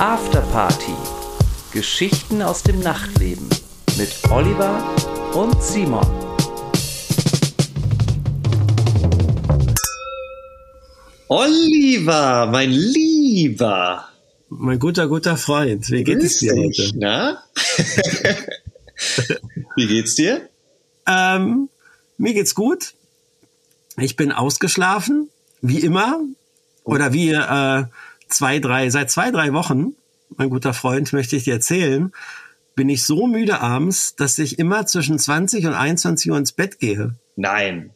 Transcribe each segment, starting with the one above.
Afterparty. Geschichten aus dem Nachtleben mit Oliver und Simon. Oliver, mein Lieber. Mein guter, guter Freund, wie geht Grüß es dir dich, heute? Na? wie geht's dir? Ähm, mir geht's gut. Ich bin ausgeschlafen, wie immer. Oder wie äh, zwei, drei, seit zwei, drei Wochen, mein guter Freund, möchte ich dir erzählen, bin ich so müde abends, dass ich immer zwischen 20 und 21 Uhr ins Bett gehe. Nein.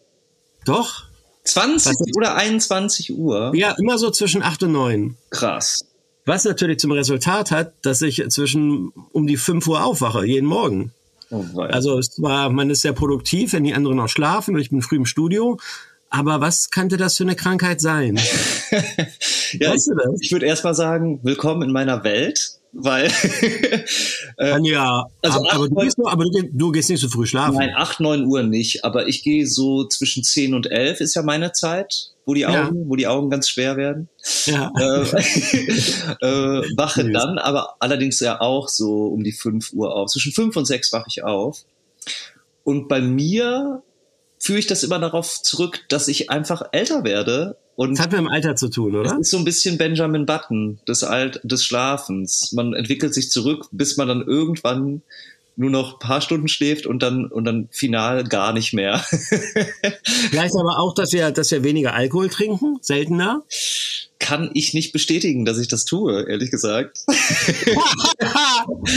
Doch? 20 Was ist- oder 21 Uhr? Ja, immer so zwischen 8 und 9. Krass. Was natürlich zum Resultat hat, dass ich zwischen um die 5 Uhr aufwache, jeden Morgen. Oh. Also es war, man ist sehr produktiv, wenn die anderen noch schlafen und ich bin früh im Studio. Aber was könnte das für eine Krankheit sein? ja, weißt du das? ich würde erst mal sagen, willkommen in meiner Welt, weil äh, ja, also aber, aber, du, gehst, nur- aber du, du gehst nicht so früh schlafen. nein, 8, 9 Uhr nicht, aber ich gehe so zwischen 10 und 11 ist ja meine Zeit, wo die Augen, Ja. wo die Augen ganz schwer werden. Ja. äh, äh, wache dann aber allerdings ja auch so um die 5 Uhr auf. Zwischen 5 und 6 wache ich auf. Und bei mir führe ich das immer darauf zurück, dass ich einfach älter werde. Und Das hat mit dem Alter zu tun, oder? ist so ein bisschen Benjamin Button des, Alt des Schlafens. Man entwickelt sich zurück, bis man dann irgendwann nur noch ein paar Stunden schläft und dann, und dann final gar nicht mehr. Vielleicht aber auch, dass wir, dass wir weniger Alkohol trinken, seltener. Kann ich nicht bestätigen, dass ich das tue, ehrlich gesagt.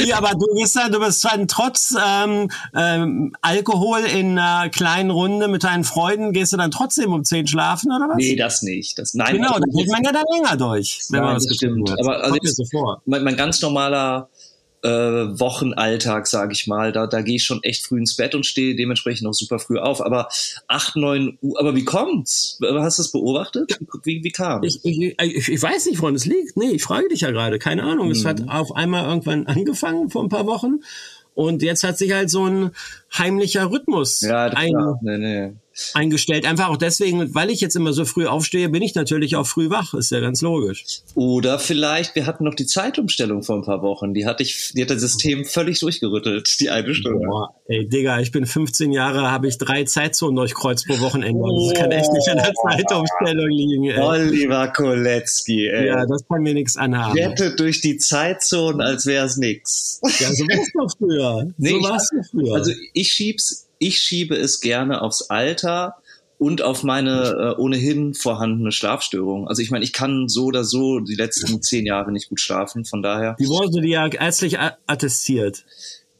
ja, aber du bist ja, du bist dann trotz ähm, ähm, Alkohol in einer kleinen Runde mit deinen Freunden, gehst du dann trotzdem um 10 schlafen, oder was? Nee, das nicht. Das, nein, genau, da geht man ja dann länger durch, wenn Nein, man was das getrunken stimmt. hat. Aber also jetzt- so vor. mein, mein ganz normaler äh, Wochenalltag, sage ich mal, da, da gehe ich schon echt früh ins Bett und stehe dementsprechend noch super früh auf. Aber 8, 9 Uhr, aber wie kommt's? Hast du es beobachtet? Wie, wie kam? Ich, ich, ich, weiß nicht, woran es liegt. Nee, ich frage dich ja gerade. Keine Ahnung. Es Mhm. hat auf einmal irgendwann angefangen vor ein paar Wochen. Und jetzt hat sich halt so ein heimlicher Rhythmus ja, ein, nee, nee. Eingestellt. Einfach auch deswegen, weil ich jetzt immer so früh aufstehe, bin ich natürlich auch früh wach. Ist ja ganz logisch. Oder vielleicht, wir hatten noch die Zeitumstellung vor ein paar Wochen. Die hatte ich, die hat das System völlig durchgerüttelt, die eine Stunde. Boah, ey, Digga, ich bin 15 Jahre, habe ich drei Zeitzonen durchkreuzt pro Wochenende. Das kann echt nicht an der Zeitumstellung liegen, ey. Oliver Kolecki, ey. Ja, das kann mir nichts anhaben. Jettet durch die Zeitzone, als wäre es nix. Ja, so war's doch früher. Nee, so war's doch früher. Also ich schieb's, ich schiebe es gerne aufs Alter und auf meine äh, ohnehin vorhandene Schlafstörung. Also ich meine, ich kann so oder so die letzten zehn Jahre nicht gut schlafen. Von daher, Die wurde dir ja ärztlich attestiert.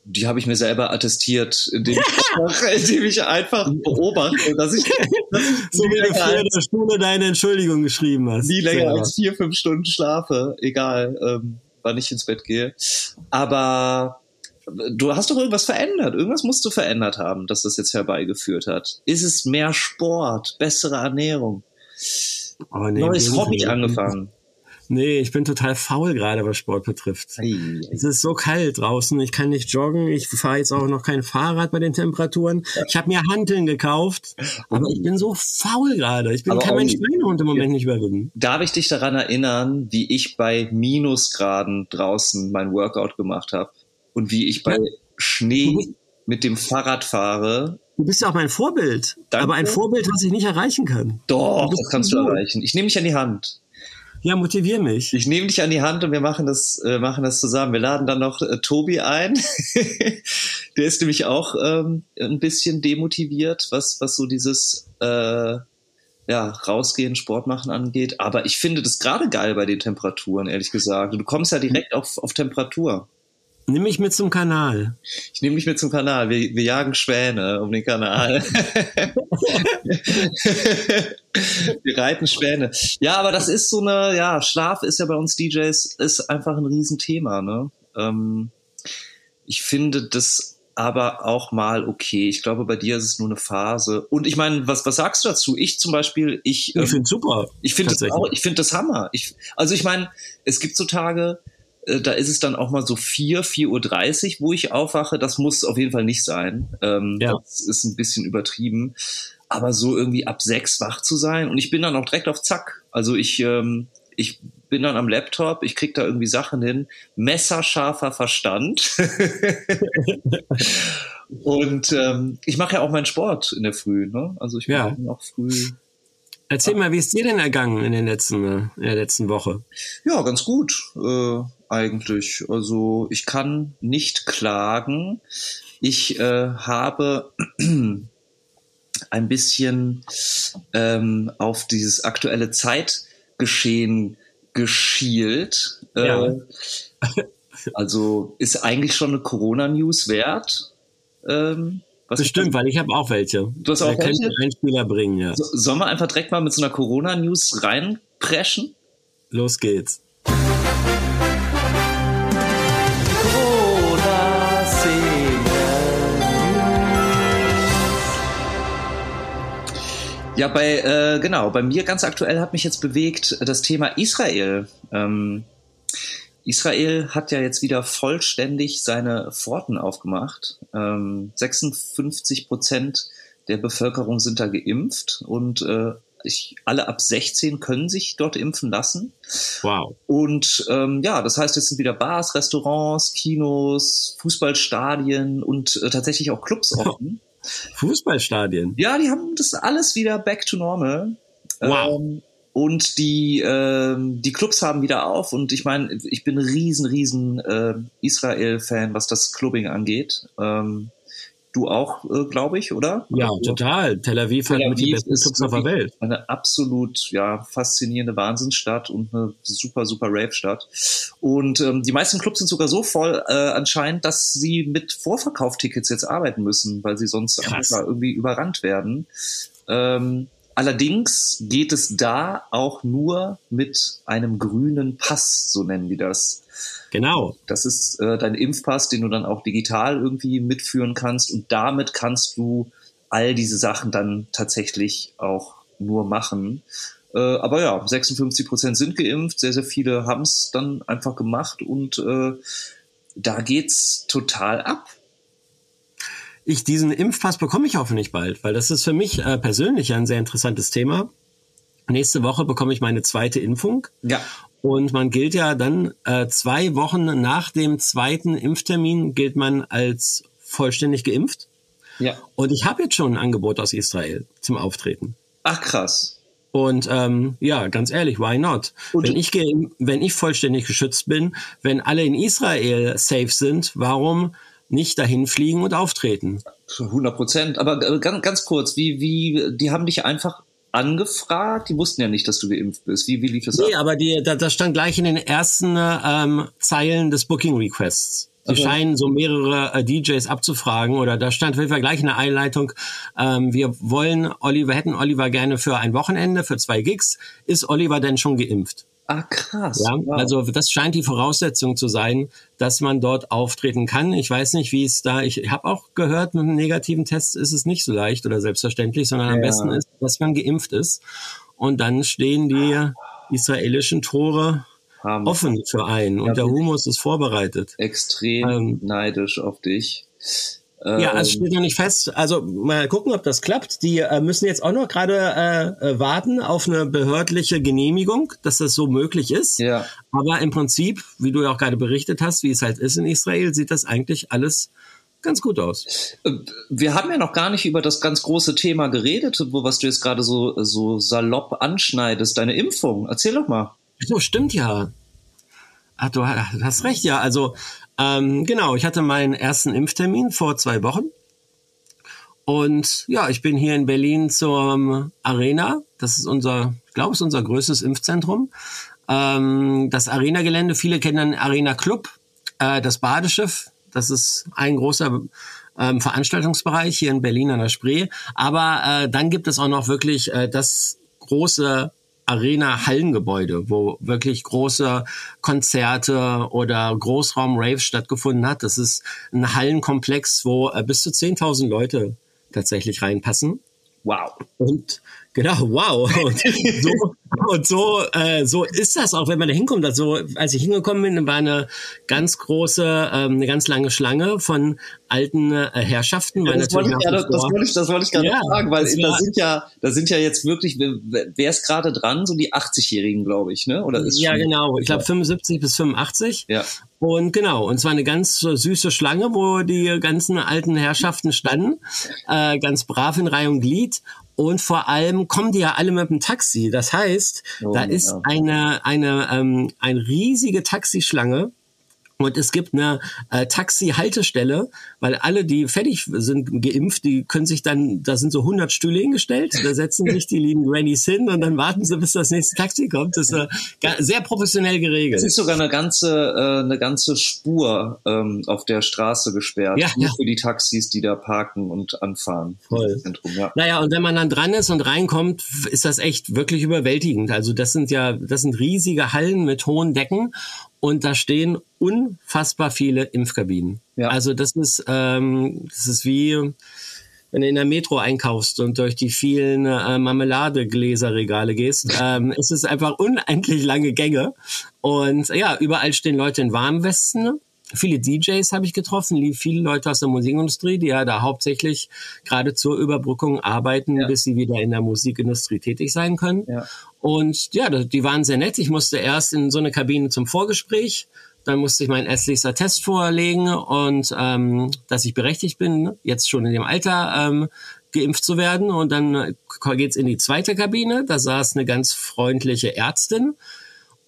die habe ich mir selber attestiert, indem ich, einfach, indem ich einfach beobachte, dass ich, dass So wie du früher in der Schule deine Entschuldigung geschrieben hast. nie länger Selber. als vier, fünf Stunden schlafe, egal ähm, wann ich ins Bett gehe. Aber du hast doch irgendwas verändert. Irgendwas musst du verändert haben, dass das jetzt herbeigeführt hat. Ist es mehr Sport, bessere Ernährung? Oh, nee, Neues Hobby angefangen. Nee, ich bin total faul gerade, was Sport betrifft. Es ist so kalt draußen, ich kann nicht joggen, ich fahre jetzt auch noch kein Fahrrad bei den Temperaturen. Ich habe mir Hanteln gekauft, aber ich bin so faul gerade. Ich bin Aber kann meinen Schweinehund im Moment nicht überwinden. Darf ich dich daran erinnern, wie ich bei Minusgraden draußen mein Workout gemacht habe und wie ich bei Ja. Schnee mit dem Fahrrad fahre? Du bist ja auch mein Vorbild, Danke. aber ein Vorbild, was ich nicht erreichen kann. Doch, das kannst du erreichen. Ich nehme dich an die Hand. Ja, motivier mich. Ich nehme dich an die Hand und wir machen das, äh, machen das zusammen. Wir laden dann noch äh, Tobi ein. Der ist nämlich auch ähm, ein bisschen demotiviert, was, was so dieses äh, ja, rausgehen, Sport machen angeht. Aber ich finde das gerade geil bei den Temperaturen, ehrlich gesagt. Du kommst ja direkt auf, auf Temperatur. Nimm mich mit zum Kanal. Ich nehme dich mit zum Kanal. Wir, wir jagen Schwäne um den Kanal. wir reiten Schwäne. Ja, aber das ist so eine, ja, Schlaf ist ja bei uns DJs, ist einfach ein Riesenthema, ne? Ähm, ich finde das aber auch mal okay. Ich glaube, bei dir ist es nur eine Phase. Und ich meine, was, was sagst du dazu? Ich zum Beispiel, ich, Ich ähm, finde super. ich finde das auch, ich finde das Hammer. Ich, also ich meine, es gibt so Tage, äh, da ist es dann auch mal so 4, 4.30 Uhr, wo ich aufwache. Das muss auf jeden Fall nicht sein. Ähm, Ja. Das ist ein bisschen übertrieben. Aber so irgendwie ab sechs wach zu sein und ich bin dann auch direkt auf Zack. Also ich, ähm, ich bin dann am Laptop, ich krieg da irgendwie Sachen hin, messerscharfer Verstand. und ähm, ich mache ja auch meinen Sport in der Früh, ne? Also ich Ja. mache auch früh. Erzähl mal, wie ist dir denn ergangen in, den letzten, in der letzten Woche? Ja, ganz gut äh, eigentlich. Also ich kann nicht klagen. Ich äh, habe ein bisschen ähm, auf dieses aktuelle Zeitgeschehen geschielt. Äh, Ja. also ist eigentlich schon eine Corona-News wert. Ähm, was Bestimmt, weil ich habe auch welche. Du hast auch welche? einen Spieler bringen, ja. So, sollen wir einfach direkt mal mit so einer Corona-News reinpreschen? Los geht's. Ja, bei äh, genau, bei mir ganz aktuell hat mich jetzt bewegt das Thema Israel. Ähm, Israel hat ja jetzt wieder vollständig seine Pforten aufgemacht. Ähm, 56 Prozent der Bevölkerung sind da geimpft und äh, ich, alle ab 16 können sich dort impfen lassen. Wow. Und ähm, ja, das heißt, jetzt sind wieder Bars, Restaurants, Kinos, Fußballstadien und äh, tatsächlich auch Clubs offen. Fußballstadien. Ja, die haben das alles wieder back to normal. Wow. Ähm, und die, ähm, die Clubs haben wieder auf. Und ich meine, ich bin ein riesen, riesen äh, Israel-Fan, was das Clubbing angeht. Ähm, du auch, äh, glaube ich, oder? Ja, Also, total. Tel Aviv Tel mit die Aviv besten ist Clubs auf der Welt. Eine absolut ja, faszinierende Wahnsinnsstadt und eine super, super Rave-Stadt. Und ähm, die meisten Clubs sind sogar so voll äh, anscheinend, dass sie mit Vorverkauftickets jetzt arbeiten müssen, weil sie sonst einfach irgendwie überrannt werden. Ähm, allerdings geht es da auch nur mit einem grünen Pass, so nennen die das. Genau. Das ist äh, dein Impfpass, den du dann auch digital irgendwie mitführen kannst und damit kannst du all diese Sachen dann tatsächlich auch nur machen. Äh, aber ja, 56 Prozent sind geimpft, sehr, sehr viele haben es dann einfach gemacht und äh, da geht's total ab. Ich, diesen Impfpass bekomme ich hoffentlich bald, weil das ist für mich äh, persönlich ein sehr interessantes Thema. Nächste Woche bekomme ich meine zweite Impfung. Ja. Und man gilt ja dann äh, zwei Wochen nach dem zweiten Impftermin gilt man als vollständig geimpft. Ja. Und ich habe jetzt schon ein Angebot aus Israel zum Auftreten. Ach krass. Und ähm, ja, ganz ehrlich, why not? Und- wenn ich wenn ich vollständig geschützt bin, wenn alle in Israel safe sind, warum nicht dahin fliegen und auftreten? 100 Prozent. Aber äh, ganz, ganz kurz, wie, wie, die haben dich einfach angefragt? Die wussten ja nicht, dass du geimpft bist. Wie, wie lief das Nee, ab? aber die, da, das stand gleich in den ersten ähm, Zeilen des Booking Requests. Die Okay. scheinen so mehrere äh, DJs abzufragen oder da stand auf jeden Fall gleich in der Einleitung, ähm, wir wollen Oliver, hätten Oliver gerne für ein Wochenende, für zwei Gigs. Ist Oliver denn schon geimpft? Ah, krass. Ja, Wow. also das scheint die Voraussetzung zu sein, dass man dort auftreten kann. Ich weiß nicht, wie es da, ich habe auch gehört, mit einem negativen Test ist es nicht so leicht oder selbstverständlich, sondern am Ja. besten ist, dass man geimpft ist. Und dann stehen die israelischen Tore Hammer. offen für einen und der. Humus ist vorbereitet. extrem Ähm, neidisch auf dich. Ja, Ähm, es steht noch nicht fest. Also mal gucken, ob das klappt. Die äh, müssen jetzt auch noch gerade äh, äh, warten auf eine behördliche Genehmigung, dass das so möglich ist. Ja. Aber im Prinzip, wie du ja auch gerade berichtet hast, wie es halt ist in Israel, sieht das eigentlich alles ganz gut aus. Äh, Wir haben ja noch gar nicht über das ganz große Thema geredet, wo was du jetzt gerade so, so salopp anschneidest, deine Impfung. Erzähl doch mal. So, stimmt ja. Ach, du hast recht, ja. Also, ähm, genau, ich hatte meinen ersten Impftermin vor zwei Wochen. Und ja, ich bin hier in Berlin zur Arena. Das ist unser, ich glaube, es ist unser größtes Impfzentrum. Ähm, das Arena-Gelände, viele kennen den Arena Club, äh, das Badeschiff. Das ist ein großer ähm, Veranstaltungsbereich hier in Berlin an der Spree. Aber äh, dann gibt es auch noch wirklich äh, das große Arena-Hallengebäude, wo wirklich große Konzerte oder Großraum-Raves stattgefunden hat. Das ist ein Hallenkomplex, wo äh, bis zu 10.000 Leute tatsächlich reinpassen. Wow. Und Genau, wow. Und so, und so, äh, so ist das auch, wenn man da hinkommt. Also, als ich hingekommen bin, war eine ganz große, ähm, eine ganz lange Schlange von alten äh, Herrschaften. Ja, das, wollte ich, ja, das, wollte ich, das wollte ich gerade ja, fragen, weil da sind ja, da sind ja jetzt wirklich, wer ist gerade dran? So die 80-Jährigen, glaube ich, ne? Oder ist ja, genau. Ich glaube 75 bis 85. Ja. Und genau, und zwar eine ganz süße Schlange, wo die ganzen alten Herrschaften standen, äh, ganz brav in Reihe und Glied. Und vor allem kommen die ja alle mit dem Taxi. Das heißt, oh, da ist ja. eine, eine, ähm, eine riesige Taxischlange und es gibt eine äh, Taxi-Haltestelle, weil alle, die fertig sind geimpft, die können sich dann, da sind so 100 Stühle hingestellt, da setzen sich die lieben Grannies hin und dann warten sie, bis das nächste Taxi kommt. Das ist äh, sehr professionell geregelt. Es ist sogar eine ganze, äh, eine ganze Spur ähm, auf der Straße gesperrt, ja, nur ja. für die Taxis, die da parken und anfahren. Voll. Zentrum, ja. Naja, und wenn man dann dran ist und reinkommt, ist das echt wirklich überwältigend. Also das sind ja, das sind riesige Hallen mit hohen Decken und da stehen unfassbar viele Impfkabinen. Ja. Also das ist, ähm, das ist wie wenn du in der Metro einkaufst und durch die vielen äh, Marmeladegläserregale gehst, ähm, es ist einfach unendlich lange Gänge. Und ja, überall stehen Leute in Warmwesten. Viele DJs habe ich getroffen, viele Leute aus der Musikindustrie, die ja da hauptsächlich gerade zur Überbrückung arbeiten, ja. bis sie wieder in der Musikindustrie tätig sein können. Ja. Und ja, die waren sehr nett. Ich musste erst in so eine Kabine zum Vorgespräch. Dann musste ich meinen ärztlicher Test vorlegen und ähm, dass ich berechtigt bin, jetzt schon in dem Alter ähm, geimpft zu werden. Und dann geht's in die zweite Kabine. Da saß eine ganz freundliche Ärztin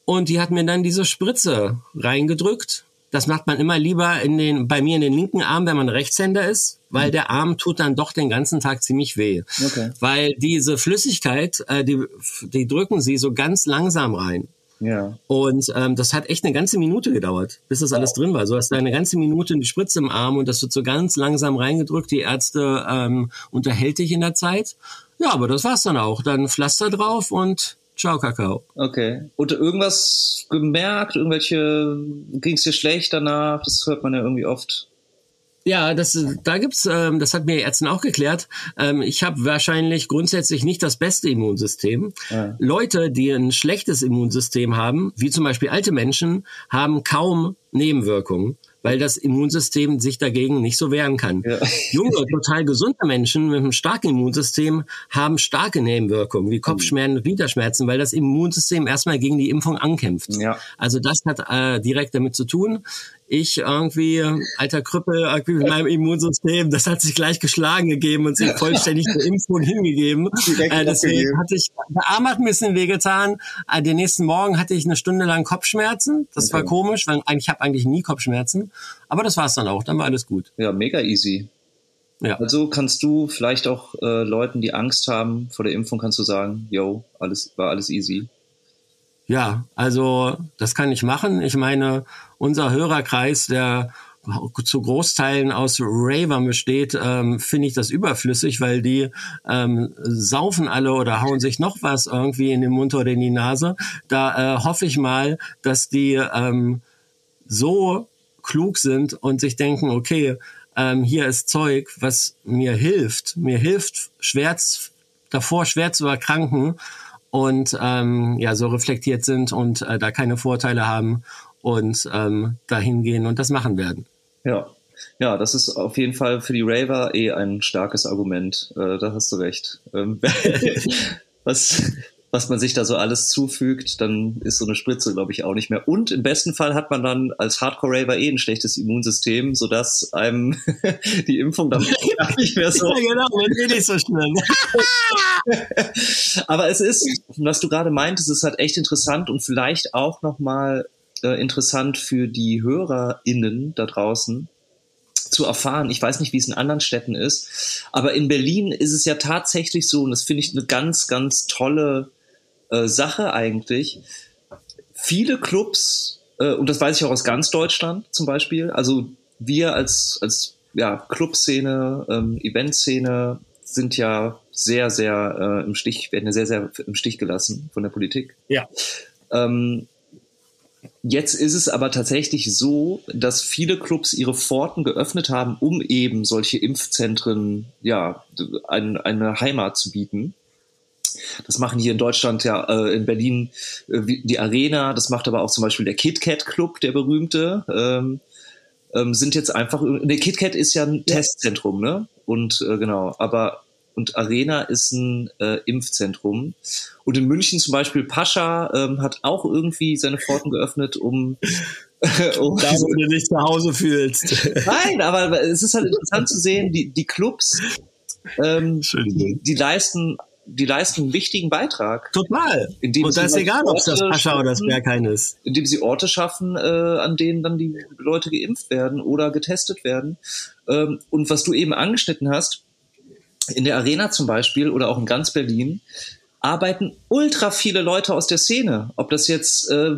und die hat mir dann diese Spritze reingedrückt das macht man immer lieber in den, bei mir in den linken Arm, wenn man Rechtshänder ist, weil mhm. der Arm tut dann doch den ganzen Tag ziemlich weh. Okay. Weil diese Flüssigkeit, äh, die, die drücken sie so ganz langsam rein. Ja. Und ähm, das hat echt eine ganze Minute gedauert, bis das alles drin war. So hast du eine ganze Minute in die Spritze im Arm und das wird so ganz langsam reingedrückt. Die Ärzte ähm, unterhält dich in der Zeit. Ja, aber das war's dann auch. Dann Pflaster drauf und Ciao, Kakao. Okay. Und irgendwas gemerkt? Irgendwelche, ging es dir schlecht danach? Das hört man ja irgendwie oft. Ja, das, da gibt's, ähm, das hat mir Ärzten auch geklärt. Ähm, ich habe wahrscheinlich grundsätzlich nicht das beste Immunsystem. Ja. Leute, die ein schlechtes Immunsystem haben, wie zum Beispiel alte Menschen, haben kaum Nebenwirkungen weil das Immunsystem sich dagegen nicht so wehren kann. Ja. Junge, total gesunde Menschen mit einem starken Immunsystem haben starke Nebenwirkungen wie Kopfschmerzen und Gliederschmerzen, weil das Immunsystem erstmal gegen die Impfung ankämpft. Ja. Also das hat äh, direkt damit zu tun ich irgendwie, alter Krüppel, irgendwie mit meinem Immunsystem, das hat sich gleich geschlagen gegeben und sich vollständig der Impfung hingegeben. Äh, deswegen hatte ich, der Arm hat ein bisschen wehgetan. Äh, den nächsten Morgen hatte ich eine Stunde lang Kopfschmerzen. Das okay. war komisch, weil eigentlich, ich habe eigentlich nie Kopfschmerzen. Aber das war's dann auch, dann war alles gut. Ja, mega easy. Ja. Also kannst du vielleicht auch äh, Leuten, die Angst haben vor der Impfung, kannst du sagen, yo, alles war alles easy. Ja, also das kann ich machen. Ich meine, unser Hörerkreis, der zu Großteilen aus Ravern besteht, ähm, finde ich das überflüssig, weil die ähm, saufen alle oder hauen sich noch was irgendwie in den Mund oder in die Nase. Da äh, hoffe ich mal, dass die ähm, so klug sind und sich denken, okay, ähm, hier ist Zeug, was mir hilft, mir hilft, schwer davor schwer zu erkranken und ähm, ja so reflektiert sind und äh, da keine Vorteile haben und ähm, dahin gehen und das machen werden. Ja. Ja, das ist auf jeden Fall für die Raver eh ein starkes Argument. Äh, da hast du recht. Ähm, was, was man sich da so alles zufügt, dann ist so eine Spritze, glaube ich, auch nicht mehr. Und im besten Fall hat man dann als Hardcore-Raver eh ein schlechtes Immunsystem, sodass einem die Impfung dann nicht mehr so. Ja, genau, dann bin ich so schnell. Aber es ist, was du gerade meintest, ist halt echt interessant und vielleicht auch nochmal äh, interessant für die HörerInnen da draußen zu erfahren. Ich weiß nicht, wie es in anderen Städten ist, aber in Berlin ist es ja tatsächlich so, und das finde ich eine ganz, ganz tolle äh, Sache eigentlich. Viele Clubs, äh, und das weiß ich auch aus ganz Deutschland zum Beispiel, also wir als, als ja, Clubszene, ähm, Eventszene sind ja sehr, sehr äh, im Stich, werden ja sehr, sehr im Stich gelassen von der Politik. Ja. Ähm, Jetzt ist es aber tatsächlich so, dass viele Clubs ihre Pforten geöffnet haben, um eben solche Impfzentren, ja, ein, eine Heimat zu bieten. Das machen hier in Deutschland ja äh, in Berlin äh, die Arena, das macht aber auch zum Beispiel der KitKat Club, der berühmte. Ähm, ähm, sind jetzt einfach, der KitKat ist ja ein ja. Testzentrum, ne? Und äh, genau, aber und Arena ist ein äh, Impfzentrum. Und in München zum Beispiel Pascha ähm, hat auch irgendwie seine Pforten geöffnet, um um da, wo du dich zu Hause fühlst. Nein, aber es ist halt interessant zu sehen, die, die Clubs, ähm, die, die leisten die leisten einen wichtigen Beitrag. Total. Und da ist egal, ob es das Pascha oder das Berghain ist. Indem sie Orte schaffen, äh, an denen dann die Leute geimpft werden oder getestet werden. Ähm, und was du eben angeschnitten hast, in der Arena zum Beispiel oder auch in ganz Berlin, arbeiten ultra viele Leute aus der Szene. Ob das jetzt äh,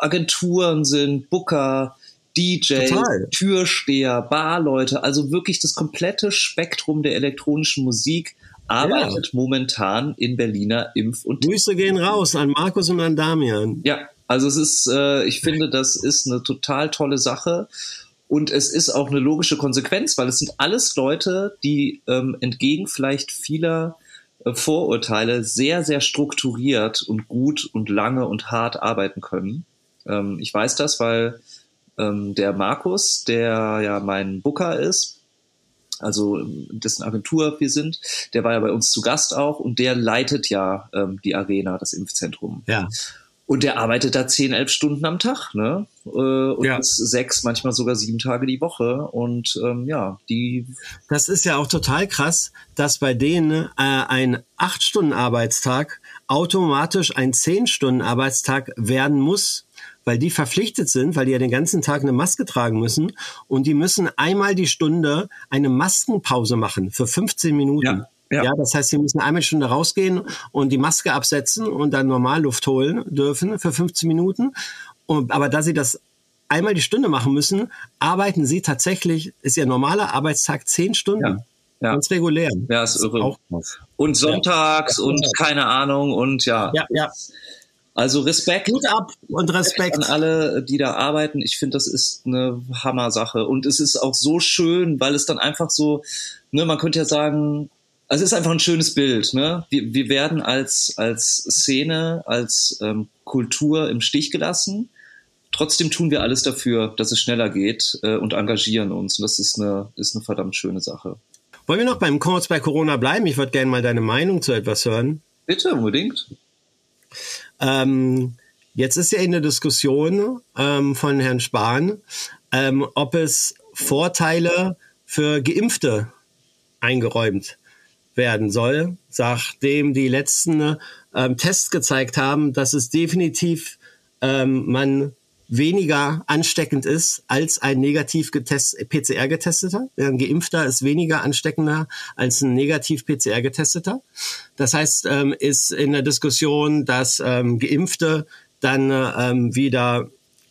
Agenturen sind, Booker, DJs, Total. Türsteher, Barleute, also wirklich das komplette Spektrum der elektronischen Musik arbeitet ja. momentan in Berliner Impf- und Grüße gehen raus an Markus und an Damian. Ja, also es ist, äh, ich finde, das ist eine total tolle Sache. Und es ist auch eine logische Konsequenz, weil es sind alles Leute, die ähm, entgegen vielleicht vieler äh, Vorurteile sehr, sehr strukturiert und gut und lange und hart arbeiten können. Ähm, ich weiß das, weil ähm, der Markus, der ja mein Booker ist, also dessen Agentur wir sind, der war ja bei uns zu Gast auch und der leitet ja ähm, die Arena, das Impfzentrum. Ja. Und der arbeitet da zehn, elf Stunden am Tag, ne? Äh, und ja. sechs, manchmal sogar sieben Tage die Woche. Und ähm, ja, die. Das ist ja auch total krass, dass bei denen äh, ein acht Stunden Arbeitstag automatisch ein zehn Stunden Arbeitstag werden muss, weil die verpflichtet sind, weil die ja den ganzen Tag eine Maske tragen müssen und die müssen einmal die Stunde eine Maskenpause machen für 15 Minuten. Ja. Ja. ja, das heißt, sie müssen einmal eine Stunde rausgehen und die Maske absetzen und dann normal Luft holen dürfen für 15 Minuten. Und, aber da sie das einmal die Stunde machen müssen, arbeiten sie tatsächlich, ist ihr normaler Arbeitstag 10 Stunden. Ja. Ja. Ganz regulär. Ja, ist irre. Auch und sonntags ja. und keine Ahnung und ja. Ja, ja. Also Respekt. Gut ab und Respekt an alle, die da arbeiten. Ich finde, das ist eine Hammer-Sache. Und es ist auch so schön, weil es dann einfach so, ne, man könnte ja sagen, also es ist einfach ein schönes Bild. Ne? Wir, wir werden als, als Szene, als ähm, Kultur im Stich gelassen. Trotzdem tun wir alles dafür, dass es schneller geht äh, und engagieren uns. Und das ist eine, ist eine verdammt schöne Sache. Wollen wir noch beim kurz bei Corona bleiben? Ich würde gerne mal deine Meinung zu etwas hören. Bitte, unbedingt. Ähm, jetzt ist ja in der Diskussion ähm, von Herrn Spahn, ähm, ob es Vorteile für Geimpfte eingeräumt werden soll, nachdem die letzten ähm, Tests gezeigt haben, dass es definitiv ähm, man weniger ansteckend ist als ein negativ getest, PCR getesteter. Ein Geimpfter ist weniger ansteckender als ein negativ PCR getesteter. Das heißt, ähm, ist in der Diskussion, dass ähm, Geimpfte dann ähm, wieder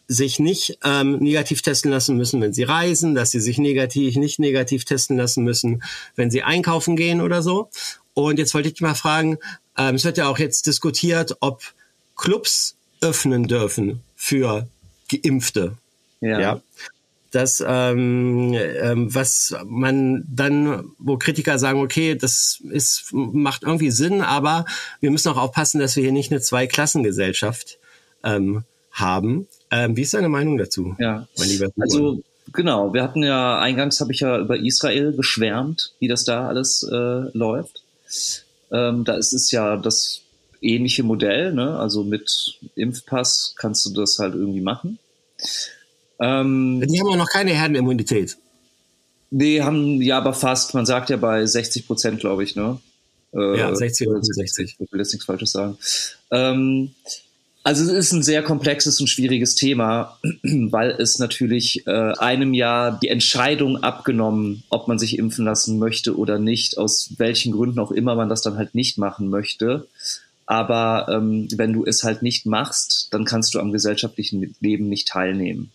sich nicht ähm, negativ testen lassen müssen, wenn sie reisen, dass sie sich negativ, nicht negativ testen lassen müssen, wenn sie einkaufen gehen oder so. Und jetzt wollte ich dich mal fragen, ähm, es wird ja auch jetzt diskutiert, ob Clubs öffnen dürfen für Geimpfte. Ja. ja. Das, ähm, ähm, was man dann, wo Kritiker sagen, okay, das ist, macht irgendwie Sinn, aber wir müssen auch aufpassen, dass wir hier nicht eine Zweiklassengesellschaft ähm, haben. Ähm, wie ist deine Meinung dazu? Ja, mein lieber also genau, wir hatten ja eingangs habe ich ja über Israel geschwärmt, wie das da alles äh, läuft. Ähm, da ist es ja das ähnliche Modell, ne? Also mit Impfpass kannst du das halt irgendwie machen. Ähm, Die haben auch noch keine Herdenimmunität. Nee, haben ja aber fast, man sagt ja bei 60 Prozent, glaube ich, ne? Äh, ja, 60 oder 60. Ich will jetzt nichts Falsches sagen. Ähm, also es ist ein sehr komplexes und schwieriges Thema, weil es natürlich äh, einem Jahr die Entscheidung abgenommen, ob man sich impfen lassen möchte oder nicht, aus welchen Gründen auch immer man das dann halt nicht machen möchte. Aber ähm, wenn du es halt nicht machst, dann kannst du am gesellschaftlichen Leben nicht teilnehmen.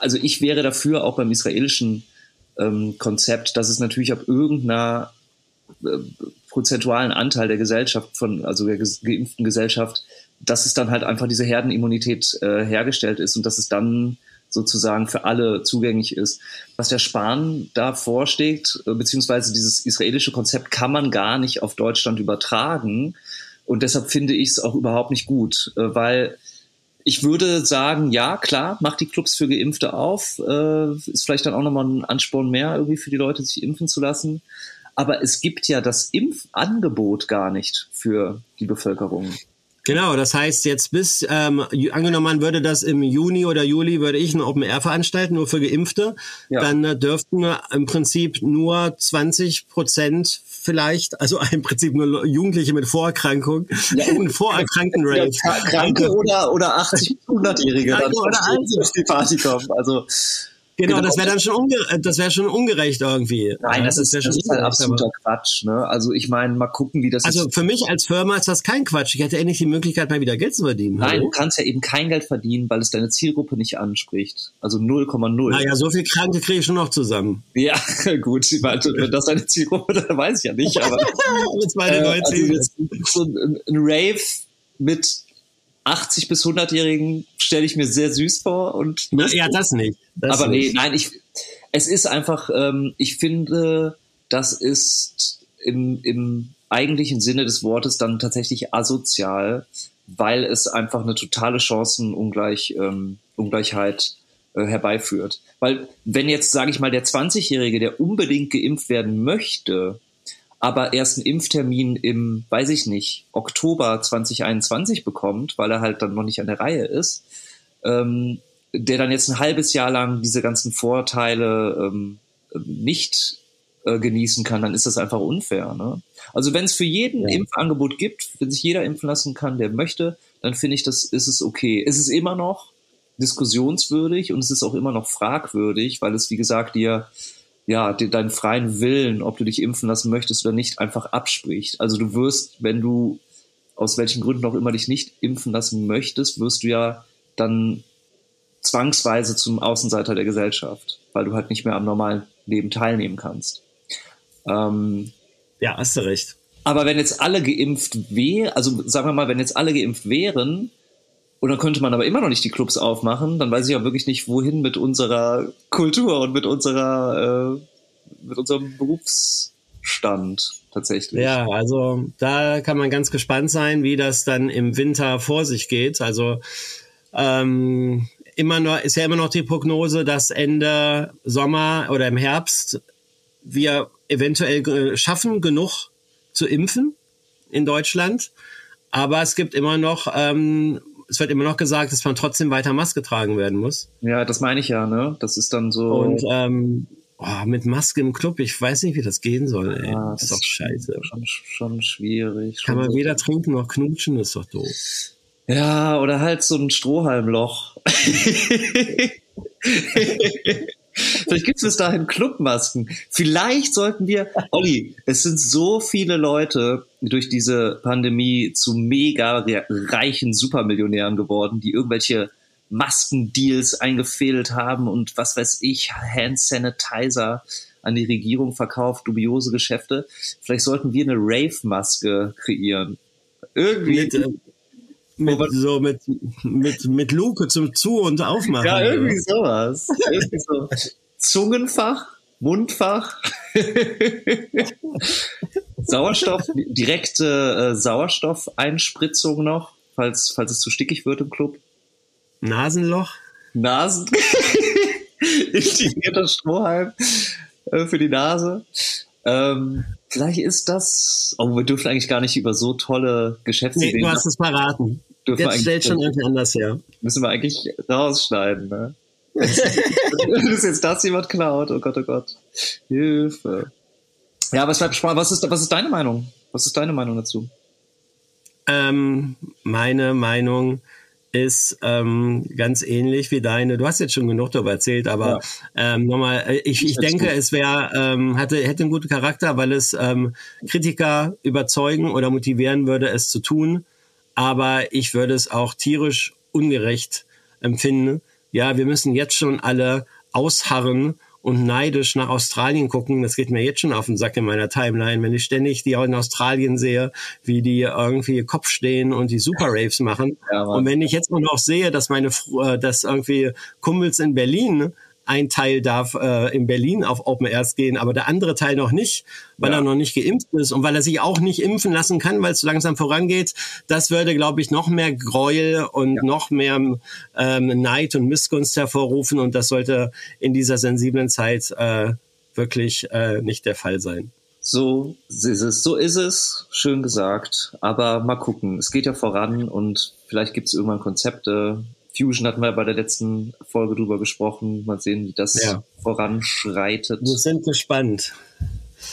Also ich wäre dafür auch beim israelischen ähm, Konzept, dass es natürlich ab irgendeiner äh, prozentualen Anteil der Gesellschaft von, also der geimpften Gesellschaft dass es dann halt einfach diese Herdenimmunität äh, hergestellt ist und dass es dann sozusagen für alle zugänglich ist. Was der Spahn da vorschlägt, äh, beziehungsweise dieses israelische Konzept kann man gar nicht auf Deutschland übertragen, Und deshalb finde ich es auch überhaupt nicht gut, äh, weil ich würde sagen, ja, klar, macht die Clubs für Geimpfte auf. Äh, ist vielleicht dann auch nochmal ein Ansporn mehr irgendwie für die Leute, sich impfen zu lassen. Aber es gibt ja das Impfangebot gar nicht für die Bevölkerung. Genau, das heißt jetzt bis, ähm, angenommen man würde das im Juni oder Juli, würde ich ein Open Air veranstalten, nur für Geimpfte, ja. dann äh, dürften im Prinzip nur 20 Prozent vielleicht, also im Prinzip nur Jugendliche mit Vorerkrankung, ja. und vorerkrankten Rave. Ja, Kranke oder, oder 80 100-Jährige dann oder auf die Party kommen. Also Genau, genau, das wäre dann schon, unge das wäre schon ungerecht irgendwie. Nein, das, das ist, das ist halt absoluter Quatsch. Ne? Also ich meine, mal gucken, wie das Also ist. für mich als Firma ist das kein Quatsch. Ich hätte endlich die Möglichkeit, mal wieder Geld zu verdienen. Nein, Hallo? du kannst ja eben kein Geld verdienen, weil es deine Zielgruppe nicht anspricht. Also 0,0. Naja, so viel Kranke kriege ich schon noch zusammen. Ja, gut. Ich meine, wenn das deine Zielgruppe, dann weiß ich ja nicht. Aber das meine äh, also so ein, ein Rave mit 80 bis 100-Jährigen stelle ich mir sehr süß vor und Na, ja, das nicht. Das aber nicht. nee, nein, ich es ist einfach, ähm, ich finde, das ist im, im eigentlichen Sinne des Wortes dann tatsächlich asozial, weil es einfach eine totale Chancenungleich ähm, Ungleichheit äh, herbeiführt. Weil wenn jetzt, sage ich mal, der 20-Jährige, der unbedingt geimpft werden möchte, aber erst einen Impftermin im, weiß ich nicht, Oktober 2021 bekommt, weil er halt dann noch nicht an der Reihe ist, ähm, der dann jetzt ein halbes Jahr lang diese ganzen Vorteile ähm, nicht äh, genießen kann, dann ist das einfach unfair. Ne? Also wenn es für jeden ja. Impfangebot gibt, wenn sich jeder impfen lassen kann, der möchte, dann finde ich, das ist es okay. Es ist immer noch diskussionswürdig und es ist auch immer noch fragwürdig, weil es, wie gesagt, dir ja, dir deinen freien Willen, ob du dich impfen lassen möchtest oder nicht, einfach abspricht. Also du wirst, wenn du aus welchen Gründen auch immer dich nicht impfen lassen möchtest, wirst du ja dann zwangsweise zum Außenseiter der Gesellschaft, weil du halt nicht mehr am normalen Leben teilnehmen kannst. Ähm, ja, hast du recht. Aber wenn jetzt alle geimpft wären, also sagen wir mal, wenn jetzt alle geimpft wären, und dann könnte man aber immer noch nicht die Clubs aufmachen, dann weiß ich auch wirklich nicht, wohin mit unserer Kultur und mit unserer, äh, mit unserem Berufsstand tatsächlich. Ja, also da kann man ganz gespannt sein, wie das dann im Winter vor sich geht. Also ähm, immer noch ist ja immer noch die Prognose, dass Ende Sommer oder im Herbst wir eventuell schaffen, genug zu impfen in Deutschland. Aber es gibt immer noch ähm, es wird immer noch gesagt, dass man trotzdem weiter Maske tragen werden muss. Ja, das meine ich ja, ne? Das ist dann so. Und ähm, oh, mit Maske im Club, ich weiß nicht, wie das gehen soll, ey. Ja, das ist doch scheiße. Schon, schon schwierig. Kann schon man so weder trinken noch knutschen, ist doch doof. Ja, oder halt so ein Strohhalmloch. Vielleicht gibt es bis dahin Clubmasken. Vielleicht sollten wir, Olli, es sind so viele Leute durch diese Pandemie zu mega reichen Supermillionären geworden, die irgendwelche Maskendeals eingefädelt haben und was weiß ich, Hand Sanitizer an die Regierung verkauft, dubiose Geschäfte. Vielleicht sollten wir eine Rave-Maske kreieren. Irgendwie. Mit, äh, mit, so mit, mit, mit Luke zum Zu- und Aufmachen. Ja, irgendwie sowas. irgendwie so. Zungenfach, Mundfach, Sauerstoff, direkte äh, Sauerstoffeinspritzung noch, falls, falls es zu stickig wird im Club. Nasenloch? Nasen. Integrierter Strohhalm äh, für die Nase. Ähm, vielleicht ist das. Oh, wir dürfen eigentlich gar nicht über so tolle Geschäftsideen. Nee, du hast es verraten. Jetzt stellt schon irgendwie anders her. Müssen wir eigentlich rausschneiden, ne? Dass jetzt das jemand klaut. Oh Gott, oh Gott. Hilfe. Ja, was, was, ist, was ist deine Meinung? Was ist deine Meinung dazu? Ähm, meine Meinung ist ähm, ganz ähnlich wie deine. Du hast jetzt schon genug darüber erzählt, aber ja. ähm, nochmal, äh, ich, ich denke, gut. es wäre, ähm, hatte, hätte einen guten Charakter, weil es ähm, Kritiker überzeugen oder motivieren würde, es zu tun. Aber ich würde es auch tierisch ungerecht empfinden, ja, wir müssen jetzt schon alle ausharren und neidisch nach Australien gucken. Das geht mir jetzt schon auf den Sack in meiner Timeline, wenn ich ständig die auch in Australien sehe, wie die irgendwie Kopf stehen und die Super Raves machen. Ja, und wenn ich jetzt noch sehe, dass meine, äh, dass irgendwie Kumpels in Berlin ein Teil darf äh, in Berlin auf Open Airs gehen, aber der andere Teil noch nicht, weil Ja. er noch nicht geimpft ist und weil er sich auch nicht impfen lassen kann, weil es so langsam vorangeht. Das würde, glaube ich, noch mehr Gräuel und noch mehr ähm, Neid und Missgunst hervorrufen und das sollte in dieser sensiblen Zeit äh, wirklich äh, nicht der Fall sein. So ist es, so ist es, schön gesagt. Aber mal gucken, es geht ja voran und vielleicht gibt es irgendwann Konzepte. Fusion hatten wir bei der letzten Folge drüber gesprochen. Mal sehen, wie das Ja. voranschreitet. Wir sind gespannt.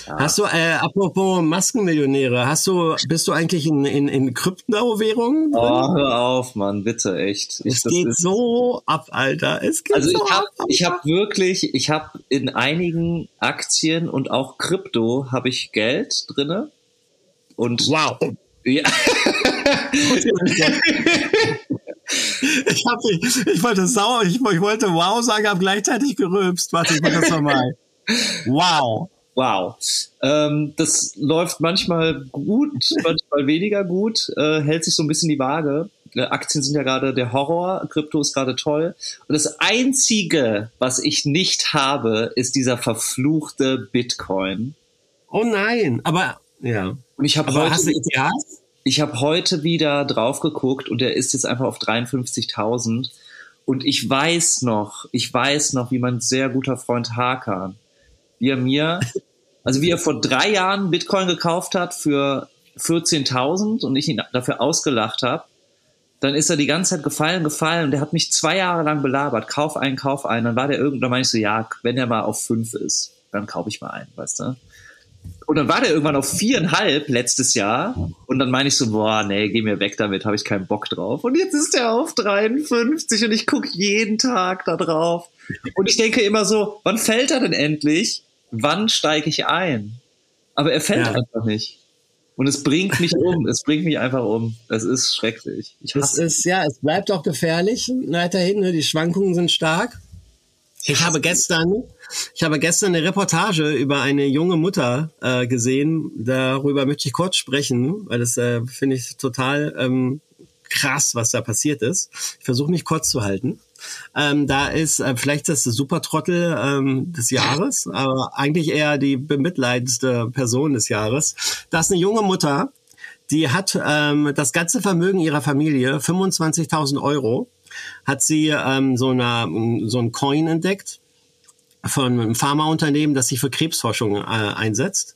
Hast du, äh, apropos Maskenmillionäre, hast du, bist du eigentlich in, in, in Kryptowährungen? drin? Oh, hör auf, Mann, bitte, echt. Ich, es geht ist- so ab, Alter. Es geht Also so ich habe ab. ich hab wirklich, ich habe in einigen Aktien und auch Krypto habe ich Geld drinne. Und Wow. ja, Ich, hab, ich, ich wollte sauer, ich, ich wollte wow sagen, habe gleichzeitig gerülpst. Warte, ich mach das nochmal. Wow. wow. Ähm, das läuft manchmal gut, manchmal weniger gut, äh, hält sich so ein bisschen die Waage. Äh, Aktien sind ja gerade der Horror, Krypto ist gerade toll. Und das Einzige, was ich nicht habe, ist dieser verfluchte Bitcoin. Oh nein. Aber, ja. Und ich habe heute hast du ETHs? Ich habe heute wieder drauf geguckt und der ist jetzt einfach auf 53.000. Und ich weiß noch, ich weiß noch, wie mein sehr guter Freund Hakan, wie er mir, also wie er vor drei Jahren Bitcoin gekauft hat für 14.000 und ich ihn dafür ausgelacht habe, dann ist er die ganze Zeit gefallen, gefallen und der hat mich zwei Jahre lang belabert, kauf einen, kauf einen. Dann war der irgendwann, meine ich so, ja, wenn er mal auf fünf ist, dann kaufe ich mal einen, weißt du? Und dann war der irgendwann auf viereinhalb letztes Jahr. Und dann meine ich so, boah, nee, geh mir weg damit, habe ich keinen Bock drauf. Und jetzt ist er auf 53 und ich gucke jeden Tag da drauf. Und ich denke immer so, wann fällt er denn endlich? Wann steige ich ein? Aber er fällt Ja. einfach nicht. Und es bringt mich um. Es bringt mich einfach um. Es ist schrecklich. Ich Es ist, ja, es bleibt auch gefährlich weiterhin. Ne? Die Schwankungen sind stark. Ich habe gestern, ich habe gestern eine Reportage über eine junge Mutter äh, gesehen. Darüber möchte ich kurz sprechen, weil das äh, finde ich total ähm, krass, was da passiert ist. Ich versuche mich kurz zu halten. Ähm, da ist äh, vielleicht das Supertrottel ähm, des Jahres, aber eigentlich eher die bemitleidendste Person des Jahres. Da ist eine junge Mutter, die hat ähm, das ganze Vermögen ihrer Familie, 25.000 Euro, hat sie ähm, so, eine, so ein Coin entdeckt von einem Pharmaunternehmen, das sich für Krebsforschung äh, einsetzt,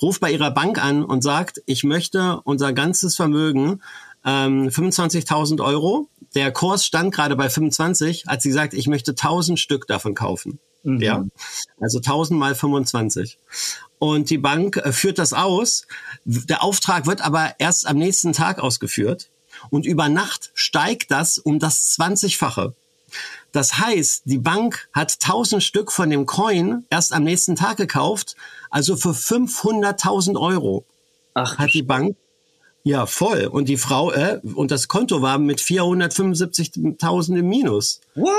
ruft bei ihrer Bank an und sagt, ich möchte unser ganzes Vermögen, ähm, 25.000 Euro, der Kurs stand gerade bei 25, hat sie gesagt, ich möchte 1000 Stück davon kaufen. Ja, also 1000 mal 25. Und die Bank äh, führt das aus. Der Auftrag wird aber erst am nächsten Tag ausgeführt. Und über Nacht steigt das um das 20-fache. Das heißt, die Bank hat 1000 Stück von dem Coin erst am nächsten Tag gekauft, also für 500.000 Euro Ach, hat die Bank. Ja, voll. Und die Frau, äh, und das Konto war mit 475.000 im Minus. what?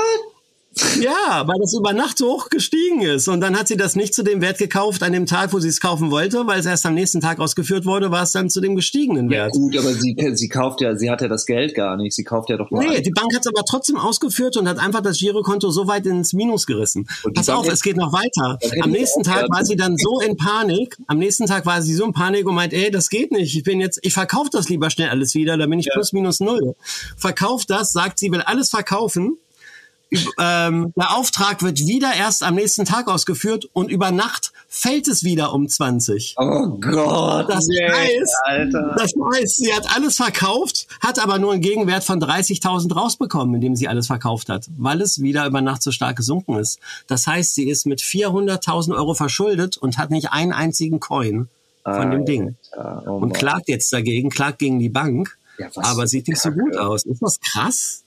Ja, weil das über Nacht so hoch gestiegen ist. Und dann hat sie das nicht zu dem Wert gekauft an dem Tag, wo sie es kaufen wollte, weil es erst am nächsten Tag ausgeführt wurde, war es dann zu dem gestiegenen Ja, Wert. gut, aber sie, sie kauft ja, sie hat ja das Geld gar nicht. Sie kauft ja doch nur Nee, ein. die Bank hat es aber trotzdem ausgeführt und hat einfach das Girokonto so weit ins Minus gerissen. Pass Bank auf, es geht noch weiter. Am nächsten Tag war sie dann so in Panik. Am nächsten Tag war sie so in Panik und meint, ey, das geht nicht. Ich bin jetzt, ich verkaufe das lieber schnell alles wieder, da bin ich plus minus null. Verkauft das, sagt, sie will alles verkaufen. Ähm, der Auftrag wird wieder erst am nächsten Tag ausgeführt und über Nacht fällt es wieder um 20. Oh Gott, Das nee, heißt, Alter. das heißt, sie hat alles verkauft, hat aber nur einen Gegenwert von 30.000 rausbekommen, indem sie alles verkauft hat, weil es wieder über Nacht so stark gesunken ist. Das heißt, sie ist mit 400.000 Euro verschuldet und hat nicht einen einzigen Coin von dem Ding. Alter, oh Und klagt jetzt dagegen, klagt gegen die Bank, Ja, aber sieht nicht so gut aus. Ist das krass?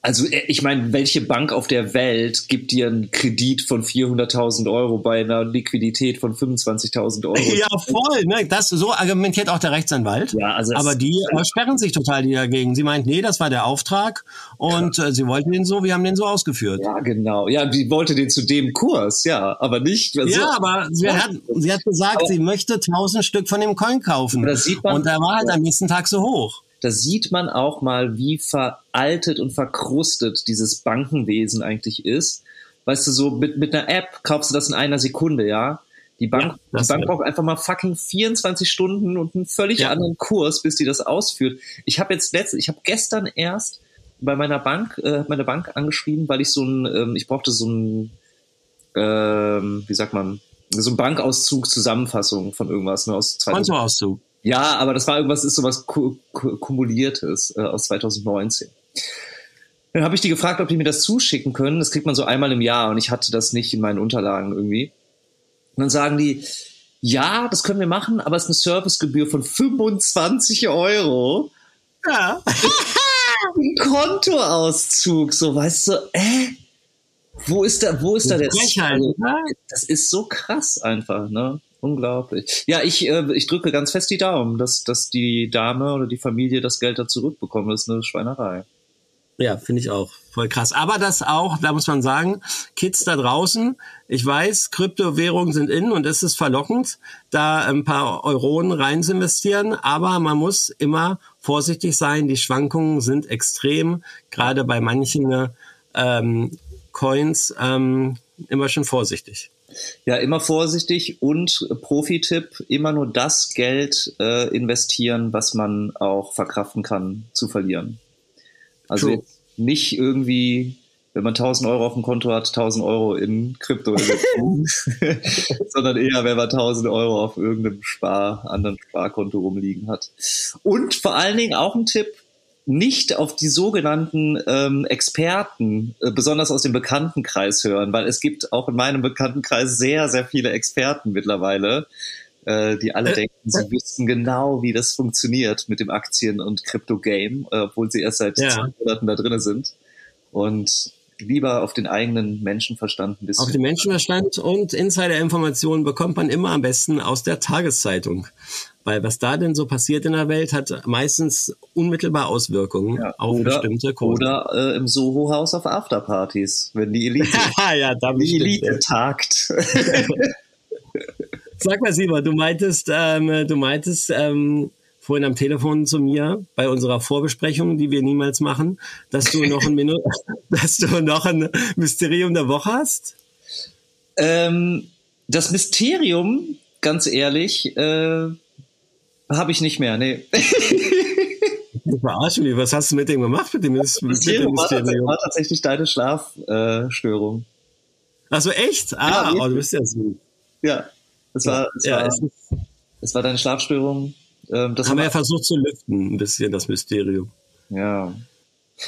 Also äh, ich meine, welche Bank auf der Welt gibt dir einen Kredit von 400.000 Euro bei einer Liquidität von 25.000 Euro? Ja, voll. Ne? Das, so argumentiert auch der Rechtsanwalt. Ja, also aber die äh, sperren sich total die dagegen. Sie meint, nee, das war der Auftrag und äh, sie wollten den so, wir haben den so ausgeführt. Ja, genau. Ja, die wollte den zu dem Kurs, ja, aber nicht. Also, Ja, aber sie hat, sie hat gesagt, sie möchte 1000 Stück von dem Coin kaufen. Aber das sieht man- und der war halt am nächsten Tag so hoch. Da sieht man auch mal, wie veraltet und verkrustet dieses Bankenwesen eigentlich ist. weißt du, so mit, mit einer App kaufst du das in einer Sekunde, ja. Die Bank, Ja, die Bank braucht einfach mal fucking 24 Stunden und einen völlig Ja. anderen Kurs, bis die das ausführt. Ich habe jetzt letzt, ich habe gestern erst bei meiner Bank, äh, meine Bank angeschrieben, weil ich so ein, ähm, ich brauchte so ein, ähm, wie sagt man, so ein Bankauszug Zusammenfassung von irgendwas ne, aus 2000. Kontoauszug. Ja, aber das war irgendwas, ist sowas ku ku kumuliertes äh, aus 2019. Dann habe ich die gefragt, ob die mir das zuschicken können. Das kriegt man so einmal im Jahr und ich hatte das nicht in meinen Unterlagen irgendwie. Und dann sagen die, ja, das können wir machen, aber es ist eine Servicegebühr von 25 Euro. Ja. Ein Kontoauszug, so weißt du, äh, wo ist da, wo ist da der Frechheit, Also, ne? Das ist so krass einfach, ne? Unglaublich. Ja, ich, äh, ich drücke ganz fest die Daumen, dass, dass die Dame oder die Familie das Geld da zurückbekommt. Das ist eine Schweinerei. Ja, finde ich auch. Voll krass. Aber das auch, da muss man sagen, Kids da draußen, ich weiß, Kryptowährungen sind in und es ist verlockend, da ein paar Euronen rein zu investieren, aber man muss immer vorsichtig sein. Die Schwankungen sind extrem, gerade bei manchen ähm, Coins ähm, immer schon vorsichtig. Ja, immer vorsichtig und äh, Profi-Tipp, immer nur das Geld äh, investieren, was man auch verkraften kann zu verlieren. Also True. nicht irgendwie, wenn man 1000 Euro auf dem Konto hat, 1000 Euro in Krypto sondern eher, wenn man 1000 Euro auf irgendeinem Spar, anderen Sparkonto rumliegen hat. Und vor allen Dingen auch ein Tipp, nicht auf die sogenannten ähm, Experten, äh, besonders aus dem Bekanntenkreis hören, weil es gibt auch in meinem Bekanntenkreis sehr, sehr viele Experten mittlerweile, äh, die alle Äh, denken, sie wüssten genau, wie das funktioniert mit dem Aktien- und Krypto-Game, äh, obwohl sie erst seit Ja. zwei Monaten da drin sind. Und lieber auf den eigenen Menschenverstand ein bisschen. Auf den Menschenverstand und Insider-Informationen bekommt man immer am besten aus der Tageszeitung. Weil was da denn so passiert in der Welt, hat meistens unmittelbar Auswirkungen Ja, auf oder, bestimmte Kurse. oder äh, im Soho-Haus auf Afterpartys, wenn die Elite, ja, da die Elite ja. tagt. Sag mal, Simon, du meintest, ähm, du meintest ähm, vorhin am Telefon zu mir bei unserer Vorbesprechung, die wir niemals machen, dass du noch ein Minu dass du noch ein Mysterium der Woche hast. Ähm, das Mysterium, ganz ehrlich, äh, habe ich nicht mehr. Nee. Ich verarschen mich. Was hast du mit dem gemacht mit dem, Mys- mit dem Mysterium war, tats- Mysterium? war tatsächlich deine Schlafstörung. Äh, Störung. Ach so, echt? Ah, Ja, oh, du bist ja so. ja, es war, es Ja, war, es es war deine Schlafstörung. Ähm, das haben wir war, ja versucht zu lüften, ein bisschen das Mysterium. ja.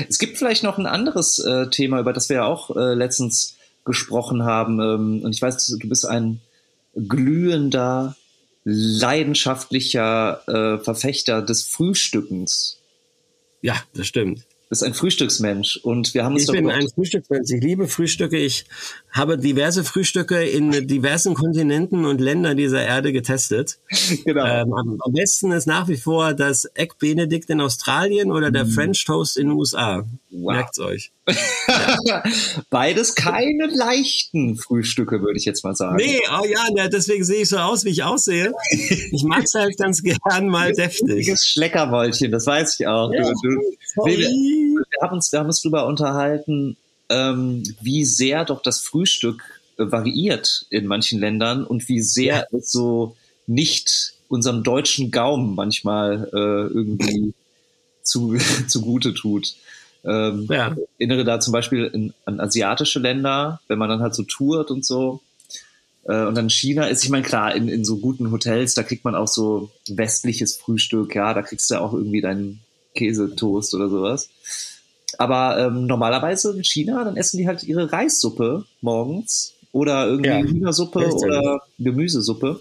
Es gibt vielleicht noch ein anderes äh, Thema, über das wir ja auch äh, letztens gesprochen haben. Ähm, und ich weiß, du bist ein glühender, leidenschaftlicher äh, Verfechter des Frühstückens. Ja, das stimmt. Bist ein Frühstücksmensch. Und wir haben uns Ich bin ein Frühstücksmensch. Ich liebe Frühstücke. Ich habe diverse Frühstücke in diversen Kontinenten und Ländern dieser Erde getestet. genau. Ähm, am, besten ist nach wie vor das Egg Benedict in Australien oder der French Toast in den USA. Wow. Merkt's euch. Beides keine leichten Frühstücke, würde ich jetzt mal sagen. Nee, oh ja, deswegen sehe ich so aus, wie ich aussehe. Ich mag's halt ganz gern mal deftig. Richtiges Schleckermäulchen, das weiß ich auch. Ja. Du, du, haben uns, wir haben uns darüber unterhalten, ähm, wie sehr doch das Frühstück äh, variiert in manchen Ländern und wie sehr es so nicht unserem deutschen Gaumen manchmal äh, irgendwie zu, zugute tut. Ähm, Ja. erinnere da zum Beispiel in, an asiatische Länder, wenn man dann halt so tourt und so. Äh, und dann China ist, ich meine, klar, in, in so guten Hotels, da kriegt man auch so westliches Frühstück, ja, da kriegst du auch irgendwie deinen Käsetoast oder sowas. Aber ähm, normalerweise in China, dann essen die halt ihre Reissuppe morgens oder irgendwie Ja. Hühnersuppe ja. oder Gemüsesuppe.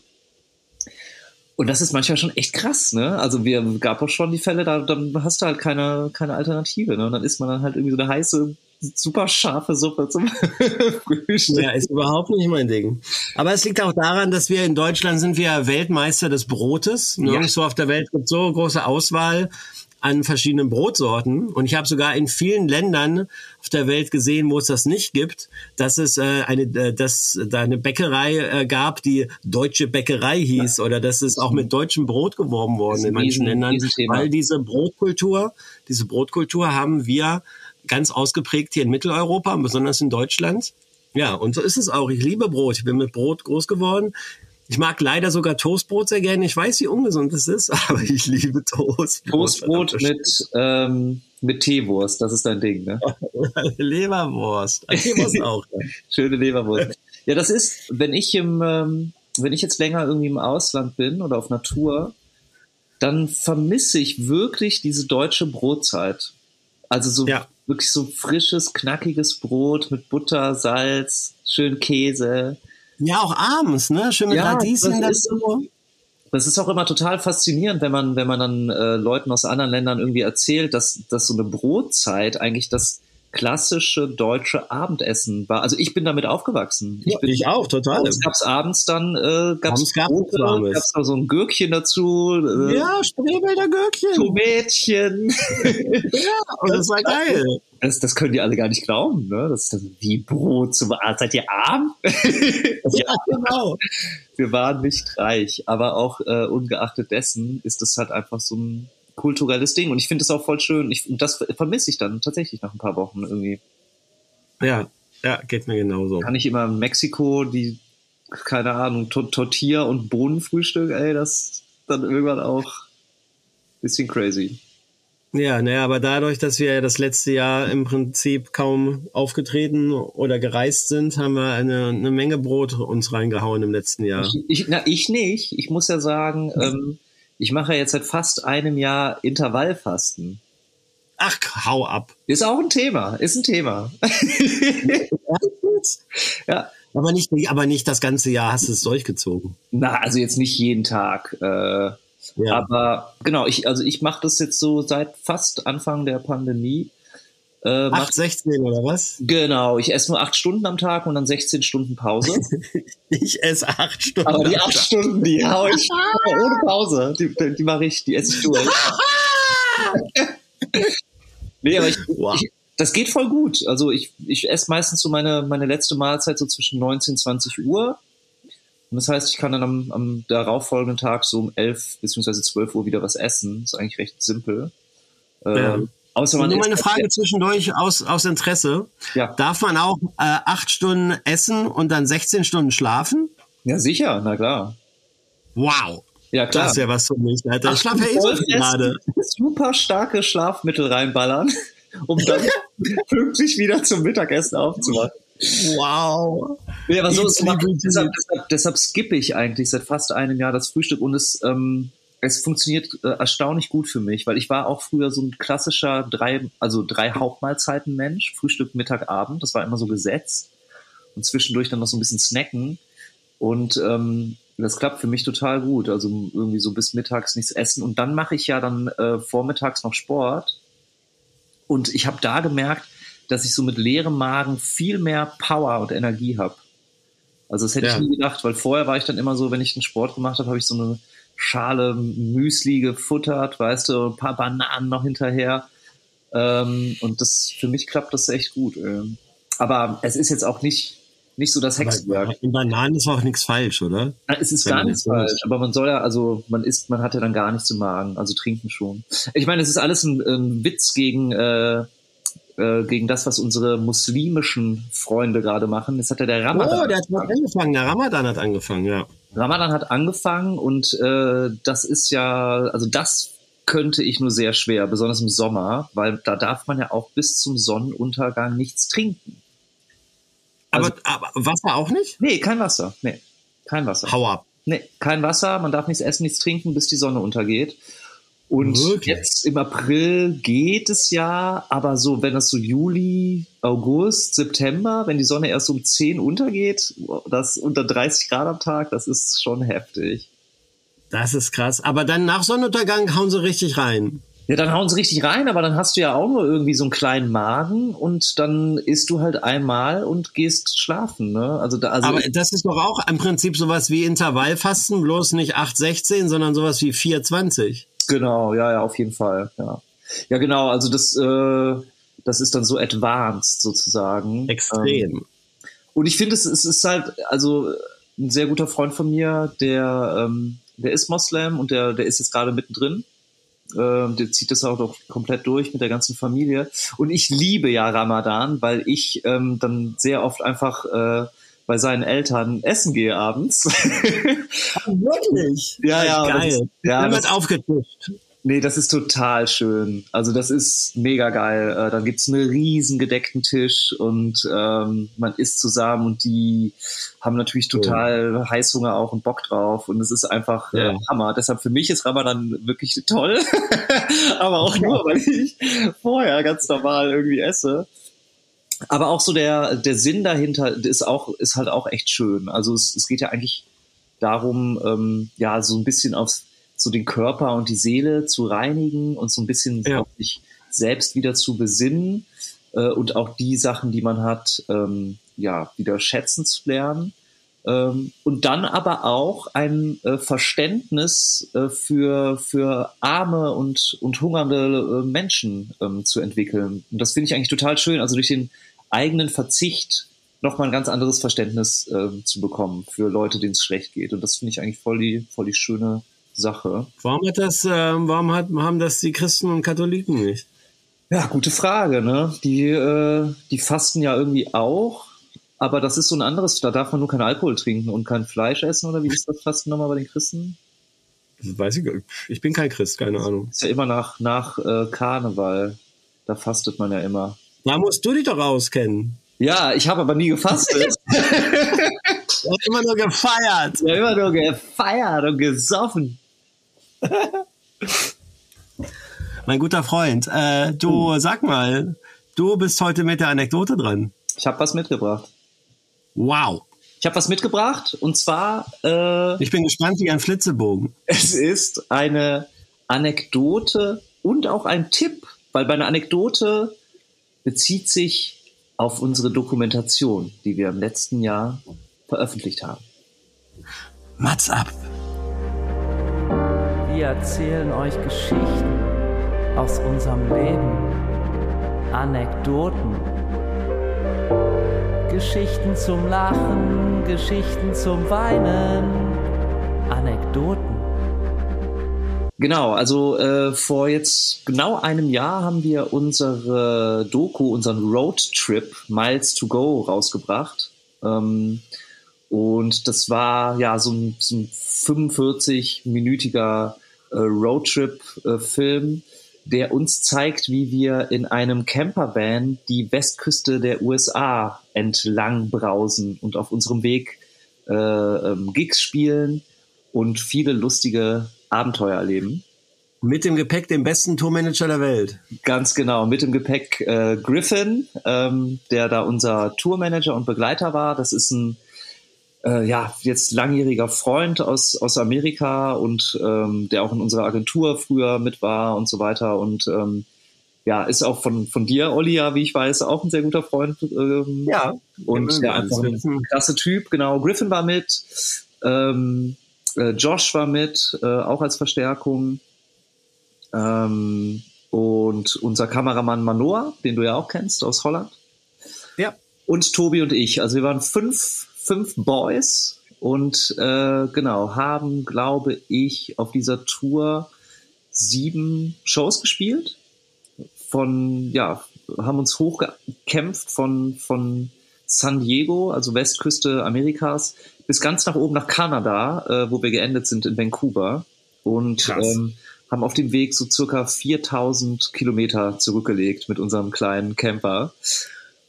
Und das ist manchmal schon echt krass, ne? Also wir gab auch schon die Fälle, da dann hast du halt keine, keine Alternative, ne? Und dann isst man dann halt irgendwie so eine heiße, super scharfe Suppe zum Frühstück. Ja, ist überhaupt nicht mein Ding. Aber es liegt auch daran, dass wir in Deutschland sind wir Weltmeister des Brotes. Nirgendwo auf der Welt gibt so große Auswahl an verschiedenen Brotsorten. Und ich habe sogar in vielen Ländern auf der Welt gesehen, wo es das nicht gibt, dass es äh, eine, äh, dass da eine Bäckerei äh, gab, die deutsche Bäckerei hieß, oder dass es auch mit deutschem Brot geworben worden in manchen Ländern, weil diese Brotkultur, diese Brotkultur haben wir ganz ausgeprägt hier in Mitteleuropa besonders in Deutschland. Ja, und so ist es auch. Ich liebe Brot. Ich bin mit Brot groß geworden. Ich mag leider sogar Toastbrot sehr gerne. Ich weiß, wie ungesund es ist, aber ich liebe Toastbrot. Toastbrot mit, ähm, mit Teewurst, das ist dein Ding, ne? Leberwurst. Teewurst auch. Ja. Schöne Leberwurst. Ja, das ist, wenn ich im, ähm, wenn ich jetzt länger irgendwie im Ausland bin oder auf Natur, dann vermisse ich wirklich diese deutsche Brotzeit. Also so Ja. wirklich so frisches, knackiges Brot mit Butter, Salz, schön Käse. Ja, auch abends, ne? Schön mit Ja, Radieschen das ist- dazu. Das ist auch immer total faszinierend, wenn man, wenn man dann äh, Leuten aus anderen Ländern irgendwie erzählt, dass, dass so eine Brotzeit eigentlich das klassische deutsche Abendessen war. Also ich bin damit aufgewachsen. Ja, bin, ich auch, total. Es gab's abends dann, äh, Warmes. gab's noch so ein Gürkchen dazu, äh, Ja, Spreewälder Gürkchen. Tomätchen. Ja, und das war geil. Das, das können die alle gar nicht glauben, ne? Das ist wie Brot zum ah, Seid ihr arm? Ja, genau. Wir waren nicht reich, aber auch äh, ungeachtet dessen ist das halt einfach so ein kulturelles Ding. Und ich finde es auch voll schön. Ich, und das vermisse ich dann tatsächlich nach ein paar Wochen irgendwie. Ja, ja, geht mir genauso. Kann ich immer in Mexiko die, keine Ahnung, Tor- Tortilla und Bohnenfrühstück, ey, das ist dann irgendwann auch ein bisschen crazy. Ja, naja, aber dadurch, dass wir ja das letzte Jahr im Prinzip kaum aufgetreten oder gereist sind, haben wir eine, eine Menge Brot uns reingehauen im letzten Jahr. Ich, na, ich nicht. Ich muss ja sagen, ähm, ich mache ja jetzt seit fast einem Jahr Intervallfasten. Ach, hau ab. Ist auch ein Thema, ist ein Thema. ja. Aber nicht, aber nicht das ganze Jahr hast du es durchgezogen. Na, also jetzt nicht jeden Tag. Äh, Ja. Aber genau, ich, also ich mache das jetzt so seit fast Anfang der Pandemie. Äh, mach, 8, 16 oder was? genau, ich esse nur acht Stunden am Tag und dann 16 Stunden Pause. Ich esse acht Stunden. Aber die am acht Tag. Stunden, die hau ich ohne Pause. Die, die, die mache ich, die esse ich durch. nee, aber ich, Wow. ich, das geht voll gut. Also ich, ich esse meistens so meine, meine letzte Mahlzeit so zwischen 19 und 20 Uhr. Und das heißt, ich kann dann am, am darauffolgenden Tag so um 11 beziehungsweise 12 Uhr wieder was essen. ist eigentlich recht simpel. Ja. Ähm, außer man Nur meine halt Frage zwischendurch aus, aus Interesse. Ja. Darf man auch äh, acht Stunden essen und dann 16 Stunden schlafen? Ja, sicher, na klar. Wow. Ja, klar. Das ist ja was für mich. Alter. Ich schlafe ja eh so gerade. super starke Schlafmittel reinballern, um dann pünktlich wieder zum Mittagessen aufzuwachen. Wow. Ja, aber so, repeat. deshalb, deshalb, deshalb skippe ich eigentlich seit fast einem Jahr das Frühstück und es, ähm, es funktioniert äh, erstaunlich gut für mich, weil ich war auch früher so ein klassischer drei, also drei Hauptmahlzeiten Mensch, Frühstück, Mittag, Abend, das war immer so gesetzt und zwischendurch dann noch so ein bisschen snacken und ähm, das klappt für mich total gut, also irgendwie so bis mittags nichts essen und dann mache ich ja dann äh, vormittags noch Sport und ich habe da gemerkt, dass ich so mit leerem Magen viel mehr Power und Energie habe. Also das hätte Ja. ich nie gedacht, weil vorher war ich dann immer so, wenn ich den Sport gemacht habe, habe ich so eine Schale Müsli gefuttert, weißt du, ein paar Bananen noch hinterher. Ähm, und das für mich klappt das echt gut. Ähm. Aber es ist jetzt auch nicht nicht so das Hexenwerk. In Bananen ist auch nichts falsch, oder? Ja, Es ist Wenn gar nichts falsch, ist. aber man soll ja, also man isst, man hat ja dann gar nichts im Magen, also trinken schon. Ich meine, es ist alles ein, ein Witz gegen, äh, äh, gegen das, was unsere muslimischen Freunde gerade machen. Es hat ja der Ramadan. Oh, der hat angefangen. Der Ramadan hat angefangen, ja. Ramadan hat angefangen und äh, das ist ja, also das könnte ich nur sehr schwer, besonders im Sommer, weil da darf man ja auch bis zum Sonnenuntergang nichts trinken. Aber, Also- aber Wasser auch nicht? Nee, kein Wasser. Nee, kein Wasser. Hau ab. Nee, kein Wasser, man darf nichts essen, nichts trinken, bis die Sonne untergeht. Und Wirklich? jetzt im April geht es ja, aber so, wenn das so Juli, August, September, wenn die Sonne erst um 10 untergeht, das unter 30 Grad am Tag, das ist schon heftig. Das ist krass. Aber dann nach Sonnenuntergang hauen sie richtig rein. Ja, dann hauen sie richtig rein, aber dann hast du ja auch nur irgendwie so einen kleinen Magen und dann isst du halt einmal und gehst schlafen, ne? Also da, also Aber das ist doch auch im Prinzip sowas wie Intervallfasten, bloß nicht 8,16, sondern sowas wie 4,20. Genau, ja, ja, auf jeden Fall, ja. Ja, genau, also das, äh, das ist dann so advanced sozusagen. Ähm, Extrem. und ich finde, es, es ist halt, also ein sehr guter Freund von mir, der, ähm, der ist Moslem und der, der ist jetzt gerade mittendrin. Ähm, der zieht das auch doch komplett durch mit der ganzen Familie. Und ich liebe ja Ramadan, weil ich ähm, dann sehr oft einfach äh, bei seinen Eltern essen gehe abends. Wirklich? ja, ja. Geil. Das, ja, Dann wird aufgetischt. nee, das ist total schön. Also das ist mega geil. Äh, dann gibt's einen riesen gedeckten Tisch und ähm, man isst zusammen und die haben natürlich total Heißhunger auch und Bock drauf und es ist einfach äh, Ja. Hammer. Deshalb für mich ist Ramadan wirklich toll, aber auch nur, weil ich vorher ganz normal irgendwie esse. Aber auch so der, der Sinn dahinter ist auch, ist halt auch echt schön. Also es, es geht ja eigentlich darum, ähm, ja, so ein bisschen auf so den Körper und die Seele zu reinigen und so ein bisschen Ja. auf sich selbst wieder zu besinnen äh, und auch die Sachen, die man hat, ähm, ja, wieder schätzen zu lernen. Ähm, und dann aber auch ein äh, Verständnis äh, für, für arme und, und hungernde äh, Menschen ähm, zu entwickeln. Und das finde ich eigentlich total schön. Also durch den eigenen Verzicht nochmal ein ganz anderes Verständnis ähm, zu bekommen für Leute, denen es schlecht geht. Und das finde ich eigentlich voll die, voll die schöne Sache. Warum hat das, äh, warum hat, haben das die Christen und Katholiken nicht? Ja, gute Frage. Ne? Die, äh, die fasten ja irgendwie auch. Aber das ist so ein anderes, da darf man nur keinen Alkohol trinken und kein Fleisch essen, oder wie ist das Fasten nochmal bei den Christen? Das weiß ich, ich bin kein Christ, keine Ahnung. Ist ja immer nach, nach äh, Karneval. Da fastet man ja immer. Da musst du dich doch auskennen. Ja, ich habe aber nie gefastet. Du hast immer nur gefeiert. ja, immer nur gefeiert und gesoffen. Mein guter Freund, äh, du sag mal, du bist heute mit der Anekdote dran. Ich habe was mitgebracht. Wow. Ich habe was mitgebracht und zwar, äh, Ich bin gespannt wie ein Flitzebogen. es ist eine Anekdote und auch ein Tipp, weil bei einer Anekdote bezieht sich auf unsere Dokumentation, die wir im letzten Jahr veröffentlicht haben. Mats ab. Wir erzählen euch Geschichten aus unserem Leben. Anekdoten. Geschichten zum Lachen, Geschichten zum Weinen. Anekdoten. Genau, also äh, vor jetzt genau einem Jahr haben wir unsere Doku, unseren Roadtrip Miles to Go rausgebracht. Ähm, und das war ja so ein, so ein 45-minütiger äh, Roadtrip-Film, der uns zeigt, wie wir in einem Campervan die Westküste der USA entlang brausen und auf unserem Weg äh, ähm, Gigs spielen und viele lustige Abenteuer erleben. Mit dem Gepäck den besten Tourmanager der Welt. Ganz genau, mit dem Gepäck äh, Griffin, ähm, der da unser Tourmanager und Begleiter war. Das ist ein äh, ja jetzt langjähriger Freund aus aus Amerika und ähm, der auch in unserer Agentur früher mit war und so weiter und ähm, ja ist auch von von dir Olli ja wie ich weiß auch ein sehr guter Freund ähm, Ja. und Ja, alles einfach ein klasse Typ. Genau, Griffin war mit, ähm, äh, Josh war mit, äh, auch als Verstärkung. Ähm, und unser Kameramann Manoa, den du ja auch kennst aus Holland. Ja. Und Tobi und ich. Also wir waren fünf, fünf Boys und äh, genau, haben, glaube ich, auf dieser Tour sieben Shows gespielt. Von, ja, haben uns hochgekämpft von, von San Diego, also Westküste Amerikas, bis ganz nach oben nach Kanada, äh, wo wir geendet sind in Vancouver. Und Krass. ähm, haben auf dem Weg so circa 4000 Kilometer zurückgelegt mit unserem kleinen Camper.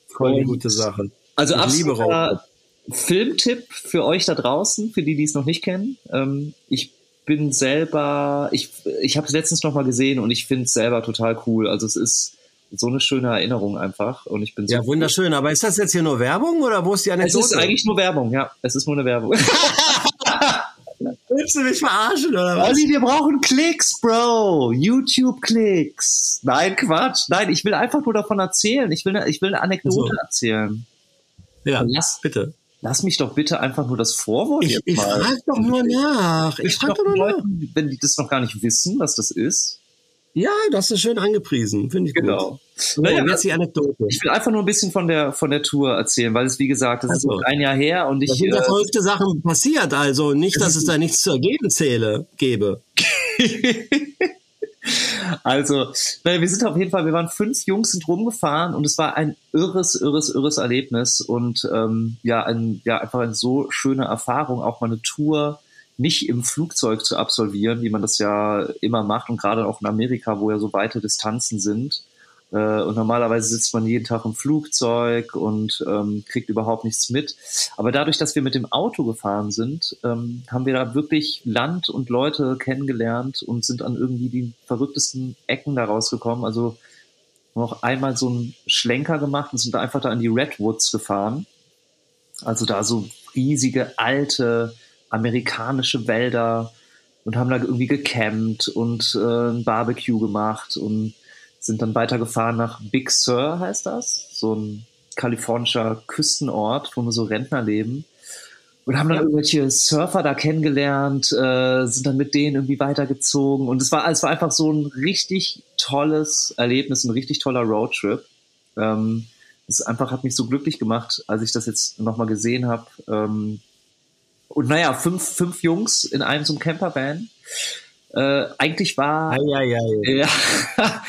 Voll Und- gute Sache. Also Ich absoluter Filmtipp für euch da draußen, für die, die es noch nicht kennen. Ähm, ich bin selber, ich, ich habe es letztens noch mal gesehen und ich finde es selber total cool. Also es ist so eine schöne Erinnerung einfach und ich bin so Ja, wunderschön. Aber ist das jetzt hier nur Werbung oder wo ist die Es Anekdote? ist eigentlich nur Werbung, ja. Es ist nur eine Werbung. Willst du mich verarschen oder was? Olli, wir brauchen Klicks, Bro. YouTube-Klicks. Nein, Quatsch. Nein, ich will einfach nur davon erzählen. Ich will, eine- ich will eine Anekdote So. erzählen. Ja, Lass, bitte. lass mich doch bitte einfach nur das Vorwort Ich, jetzt ich mal. frage doch nur nach. Ich Ich frage frage doch nur nach. Leuten, wenn die das noch gar nicht wissen, was das ist. Ja, das ist schön angepriesen. Finde ich Genau. gut. So, Naja, jetzt die Anekdote. Ich will einfach nur ein bisschen von der, von der Tour erzählen, weil es, wie gesagt, das ist Also. jetzt ein Jahr her und Da ich, sind ja äh, verrückte Sachen passiert, also nicht, dass es da nichts zu ergeben zähle, gäbe. Also, wir sind auf jeden Fall, wir waren fünf Jungs, sind rumgefahren und es war ein irres, irres, irres Erlebnis und ähm, ja, ein, ja, einfach eine so schöne Erfahrung, auch mal eine Tour nicht im Flugzeug zu absolvieren, wie man das ja immer macht und gerade auch in Amerika, wo ja so weite Distanzen sind. Äh, und normalerweise sitzt man jeden Tag im Flugzeug und ähm, kriegt überhaupt nichts mit. Aber dadurch, dass wir mit dem Auto gefahren sind, ähm, haben wir da wirklich Land und Leute kennengelernt und sind an irgendwie die verrücktesten Ecken da rausgekommen. Also noch einmal so einen Schlenker gemacht und sind einfach da in die Redwoods gefahren. Also da so riesige alte amerikanische Wälder und haben da irgendwie gecampt und äh, ein Barbecue gemacht und sind dann weitergefahren nach Big Sur, heißt das, so ein kalifornischer Küstenort, wo nur so Rentner leben. Und haben dann ja. irgendwelche Surfer da kennengelernt, äh, sind dann mit denen irgendwie weitergezogen. Und es war, es war einfach so ein richtig tolles Erlebnis, ein richtig toller Roadtrip. Ähm, es einfach hat mich so glücklich gemacht, als ich das jetzt nochmal gesehen habe. Ähm, und naja, fünf, fünf Jungs in einem so einem Campervan. Äh, eigentlich war, ei, ei, ei. Ja,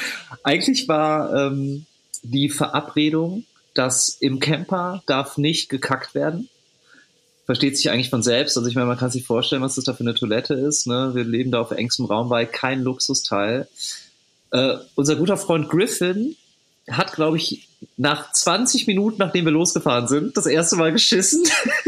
eigentlich war ähm, die Verabredung, dass im Camper darf nicht gekackt werden. Versteht sich eigentlich von selbst. Also ich meine, man kann sich vorstellen, was das da für eine Toilette ist. Ne? Wir leben da auf engstem Raum bei, kein Luxusteil. Äh, unser guter Freund Griffin hat, glaube ich, nach 20 Minuten, nachdem wir losgefahren sind, das erste Mal geschissen.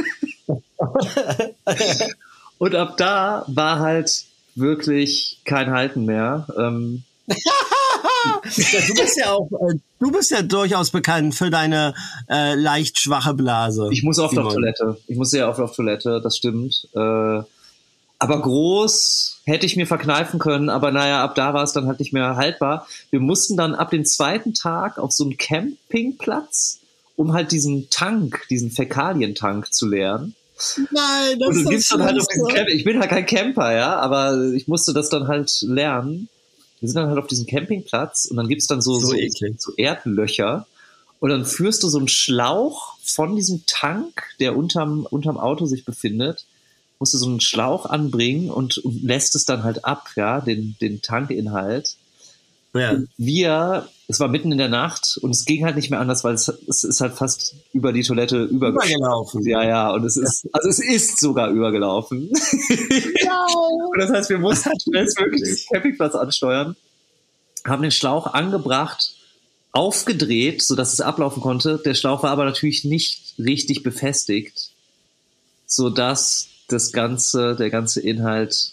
Und ab da war halt wirklich kein Halten mehr. Ähm, ja, du bist ja auch, äh, du bist ja durchaus bekannt für deine äh, leicht schwache Blase. Ich muss oft Simon. auf Toilette. Ich muss sehr oft auf Toilette, das stimmt. Äh, aber groß hätte ich mir verkneifen können, aber naja, ab da war es dann halt nicht mehr haltbar. Wir mussten dann ab dem zweiten Tag auf so einen Campingplatz, um halt diesen Tank, diesen Fäkalientank zu leeren. Nein, das und du ist dann halt auf diesen Camp Ich bin halt kein Camper, ja, aber ich musste das dann halt lernen. Wir sind dann halt auf diesem Campingplatz und dann gibt's dann so, so, so, so Erdlöcher und dann führst du so einen Schlauch von diesem Tank, der unterm, unterm Auto sich befindet, musst du so einen Schlauch anbringen und, und lässt es dann halt ab, ja, den, den Tankinhalt. Ja. Wir, es war mitten in der Nacht und es ging halt nicht mehr anders, weil es, es ist halt fast über die Toilette übergelaufen. Ja, ja, und es ist, also es ist sogar übergelaufen. Ja. und das heißt, wir mussten schnellstmöglich den Campingplatz ansteuern, haben den Schlauch angebracht, aufgedreht, sodass es ablaufen konnte. Der Schlauch war aber natürlich nicht richtig befestigt, sodass das ganze, der ganze Inhalt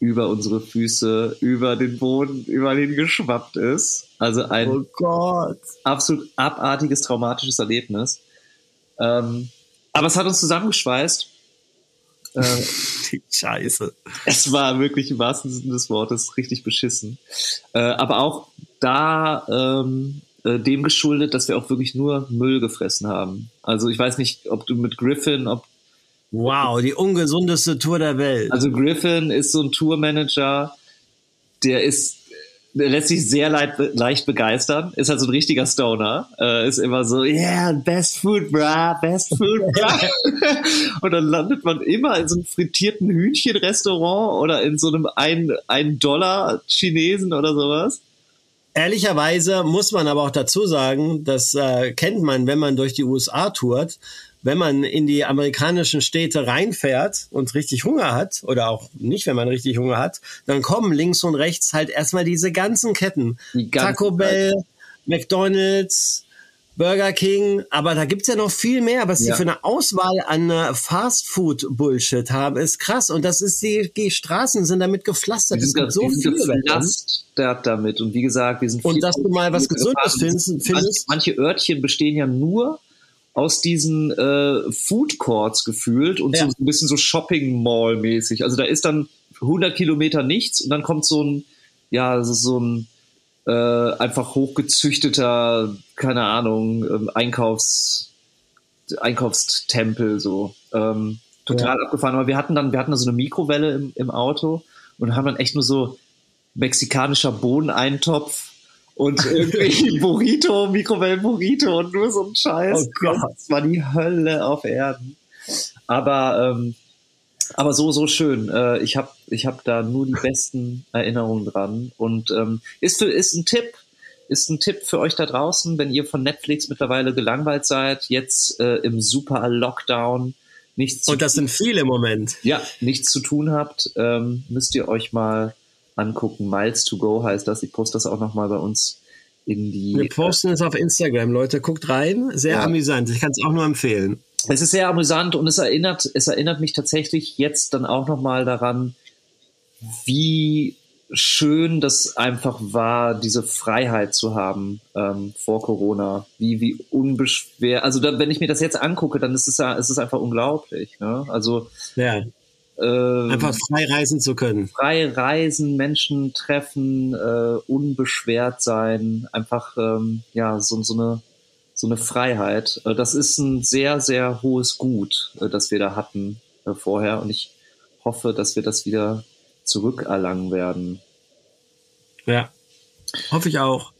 über unsere Füße, über den Boden, über den geschwappt ist. Also ein oh absolut abartiges, traumatisches Erlebnis. Ähm, aber es hat uns zusammengeschweißt. Ähm, Scheiße. Es war wirklich im wahrsten Sinne des Wortes richtig beschissen. Äh, aber auch da ähm, äh, dem geschuldet, dass wir auch wirklich nur Müll gefressen haben. Also ich weiß nicht, ob du mit Griffin, ob Wow, die ungesundeste Tour der Welt. Also Griffin ist so ein Tourmanager, der ist der lässt sich sehr leicht, leicht begeistern, ist halt so ein richtiger Stoner, äh, ist immer so, yeah, best food, bra, best food, bra. und dann landet man immer in so einem frittierten Hühnchenrestaurant oder in so einem ein, ein Dollar Chinesen oder sowas. Ehrlicherweise muss man aber auch dazu sagen, das äh, kennt man, wenn man durch die USA tourt, wenn man in die amerikanischen Städte reinfährt und richtig Hunger hat, oder auch nicht, wenn man richtig Hunger hat, dann kommen links und rechts halt erstmal diese ganzen Ketten. Die ganzen Taco Bell, Zeit. McDonalds, Burger King, aber da gibt's ja noch viel mehr. Was ja. die für eine Auswahl an äh, Fast-Food-Bullshit haben, ist krass. Und das ist die, die Straßen sind damit gepflastert. Es gibt so viel damit. Und wie gesagt, wir sind Und dass du mal was Gesundes findest, findest. Manche Örtchen bestehen ja nur aus diesen äh, Food Courts gefühlt und ja. so ein bisschen so Shopping Mall mäßig. Also da ist dann 100 Kilometer nichts und dann kommt so ein, ja, so ein äh, einfach hochgezüchteter, keine Ahnung, ähm, Einkaufs, Einkaufstempel so. Ähm, total ja. abgefahren. Aber wir hatten dann, wir hatten dann so eine Mikrowelle im, im Auto und haben dann echt nur so mexikanischer Bohneneintopf und irgendwie Burrito, Mikrowellen-Burrito und nur so ein Scheiß. Oh Gott. Das war die Hölle auf Erden. Aber ähm, Aber so, so schön. Äh, ich habe ich hab da nur die besten Erinnerungen dran. Und ähm, ist, ist ein Tipp, ist ein Tipp für euch da draußen, wenn ihr von Netflix mittlerweile gelangweilt seid, jetzt äh, im super Lockdown nichts Und das sind viele im Moment. Ja, nichts zu tun habt, ähm, müsst ihr euch mal angucken. Miles to go heißt das. Ich poste das auch nochmal bei uns in die. Wir posten es auf Instagram, Leute. Guckt rein. Sehr ja. amüsant. Ich kann es auch nur empfehlen. Es ist sehr amüsant und es erinnert, es erinnert mich tatsächlich jetzt dann auch nochmal daran, wie schön das einfach war, diese Freiheit zu haben ähm, vor Corona. Wie, wie unbeschwer. Also da, wenn ich mir das jetzt angucke, dann ist es ja, ist es einfach unglaublich. Ne? Also ja. Äh, einfach frei reisen zu können. Frei reisen, Menschen treffen, äh, unbeschwert sein, einfach ähm, ja so, so eine so eine Freiheit. Äh, das ist ein sehr sehr hohes Gut, äh, das wir da hatten äh, vorher und ich hoffe, dass wir das wieder zurückerlangen werden. Ja, hoffe ich auch.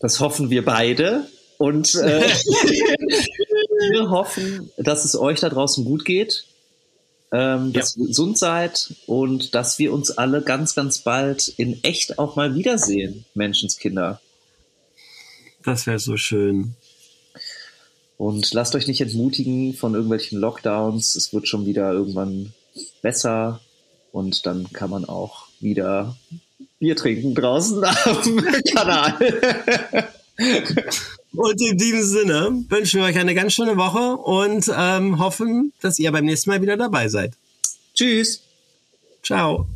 Das hoffen wir beide. Und äh, wir hoffen, dass es euch da draußen gut geht, ähm, dass ja. ihr gesund seid und dass wir uns alle ganz, ganz bald in echt auch mal wiedersehen, Menschenskinder. Das wäre so schön. Und lasst euch nicht entmutigen von irgendwelchen Lockdowns. Es wird schon wieder irgendwann besser. Und dann kann man auch wieder Bier trinken draußen am Kanal. Und in diesem Sinne wünschen wir euch eine ganz schöne Woche und ähm, hoffen, dass ihr beim nächsten Mal wieder dabei seid. Tschüss. Ciao.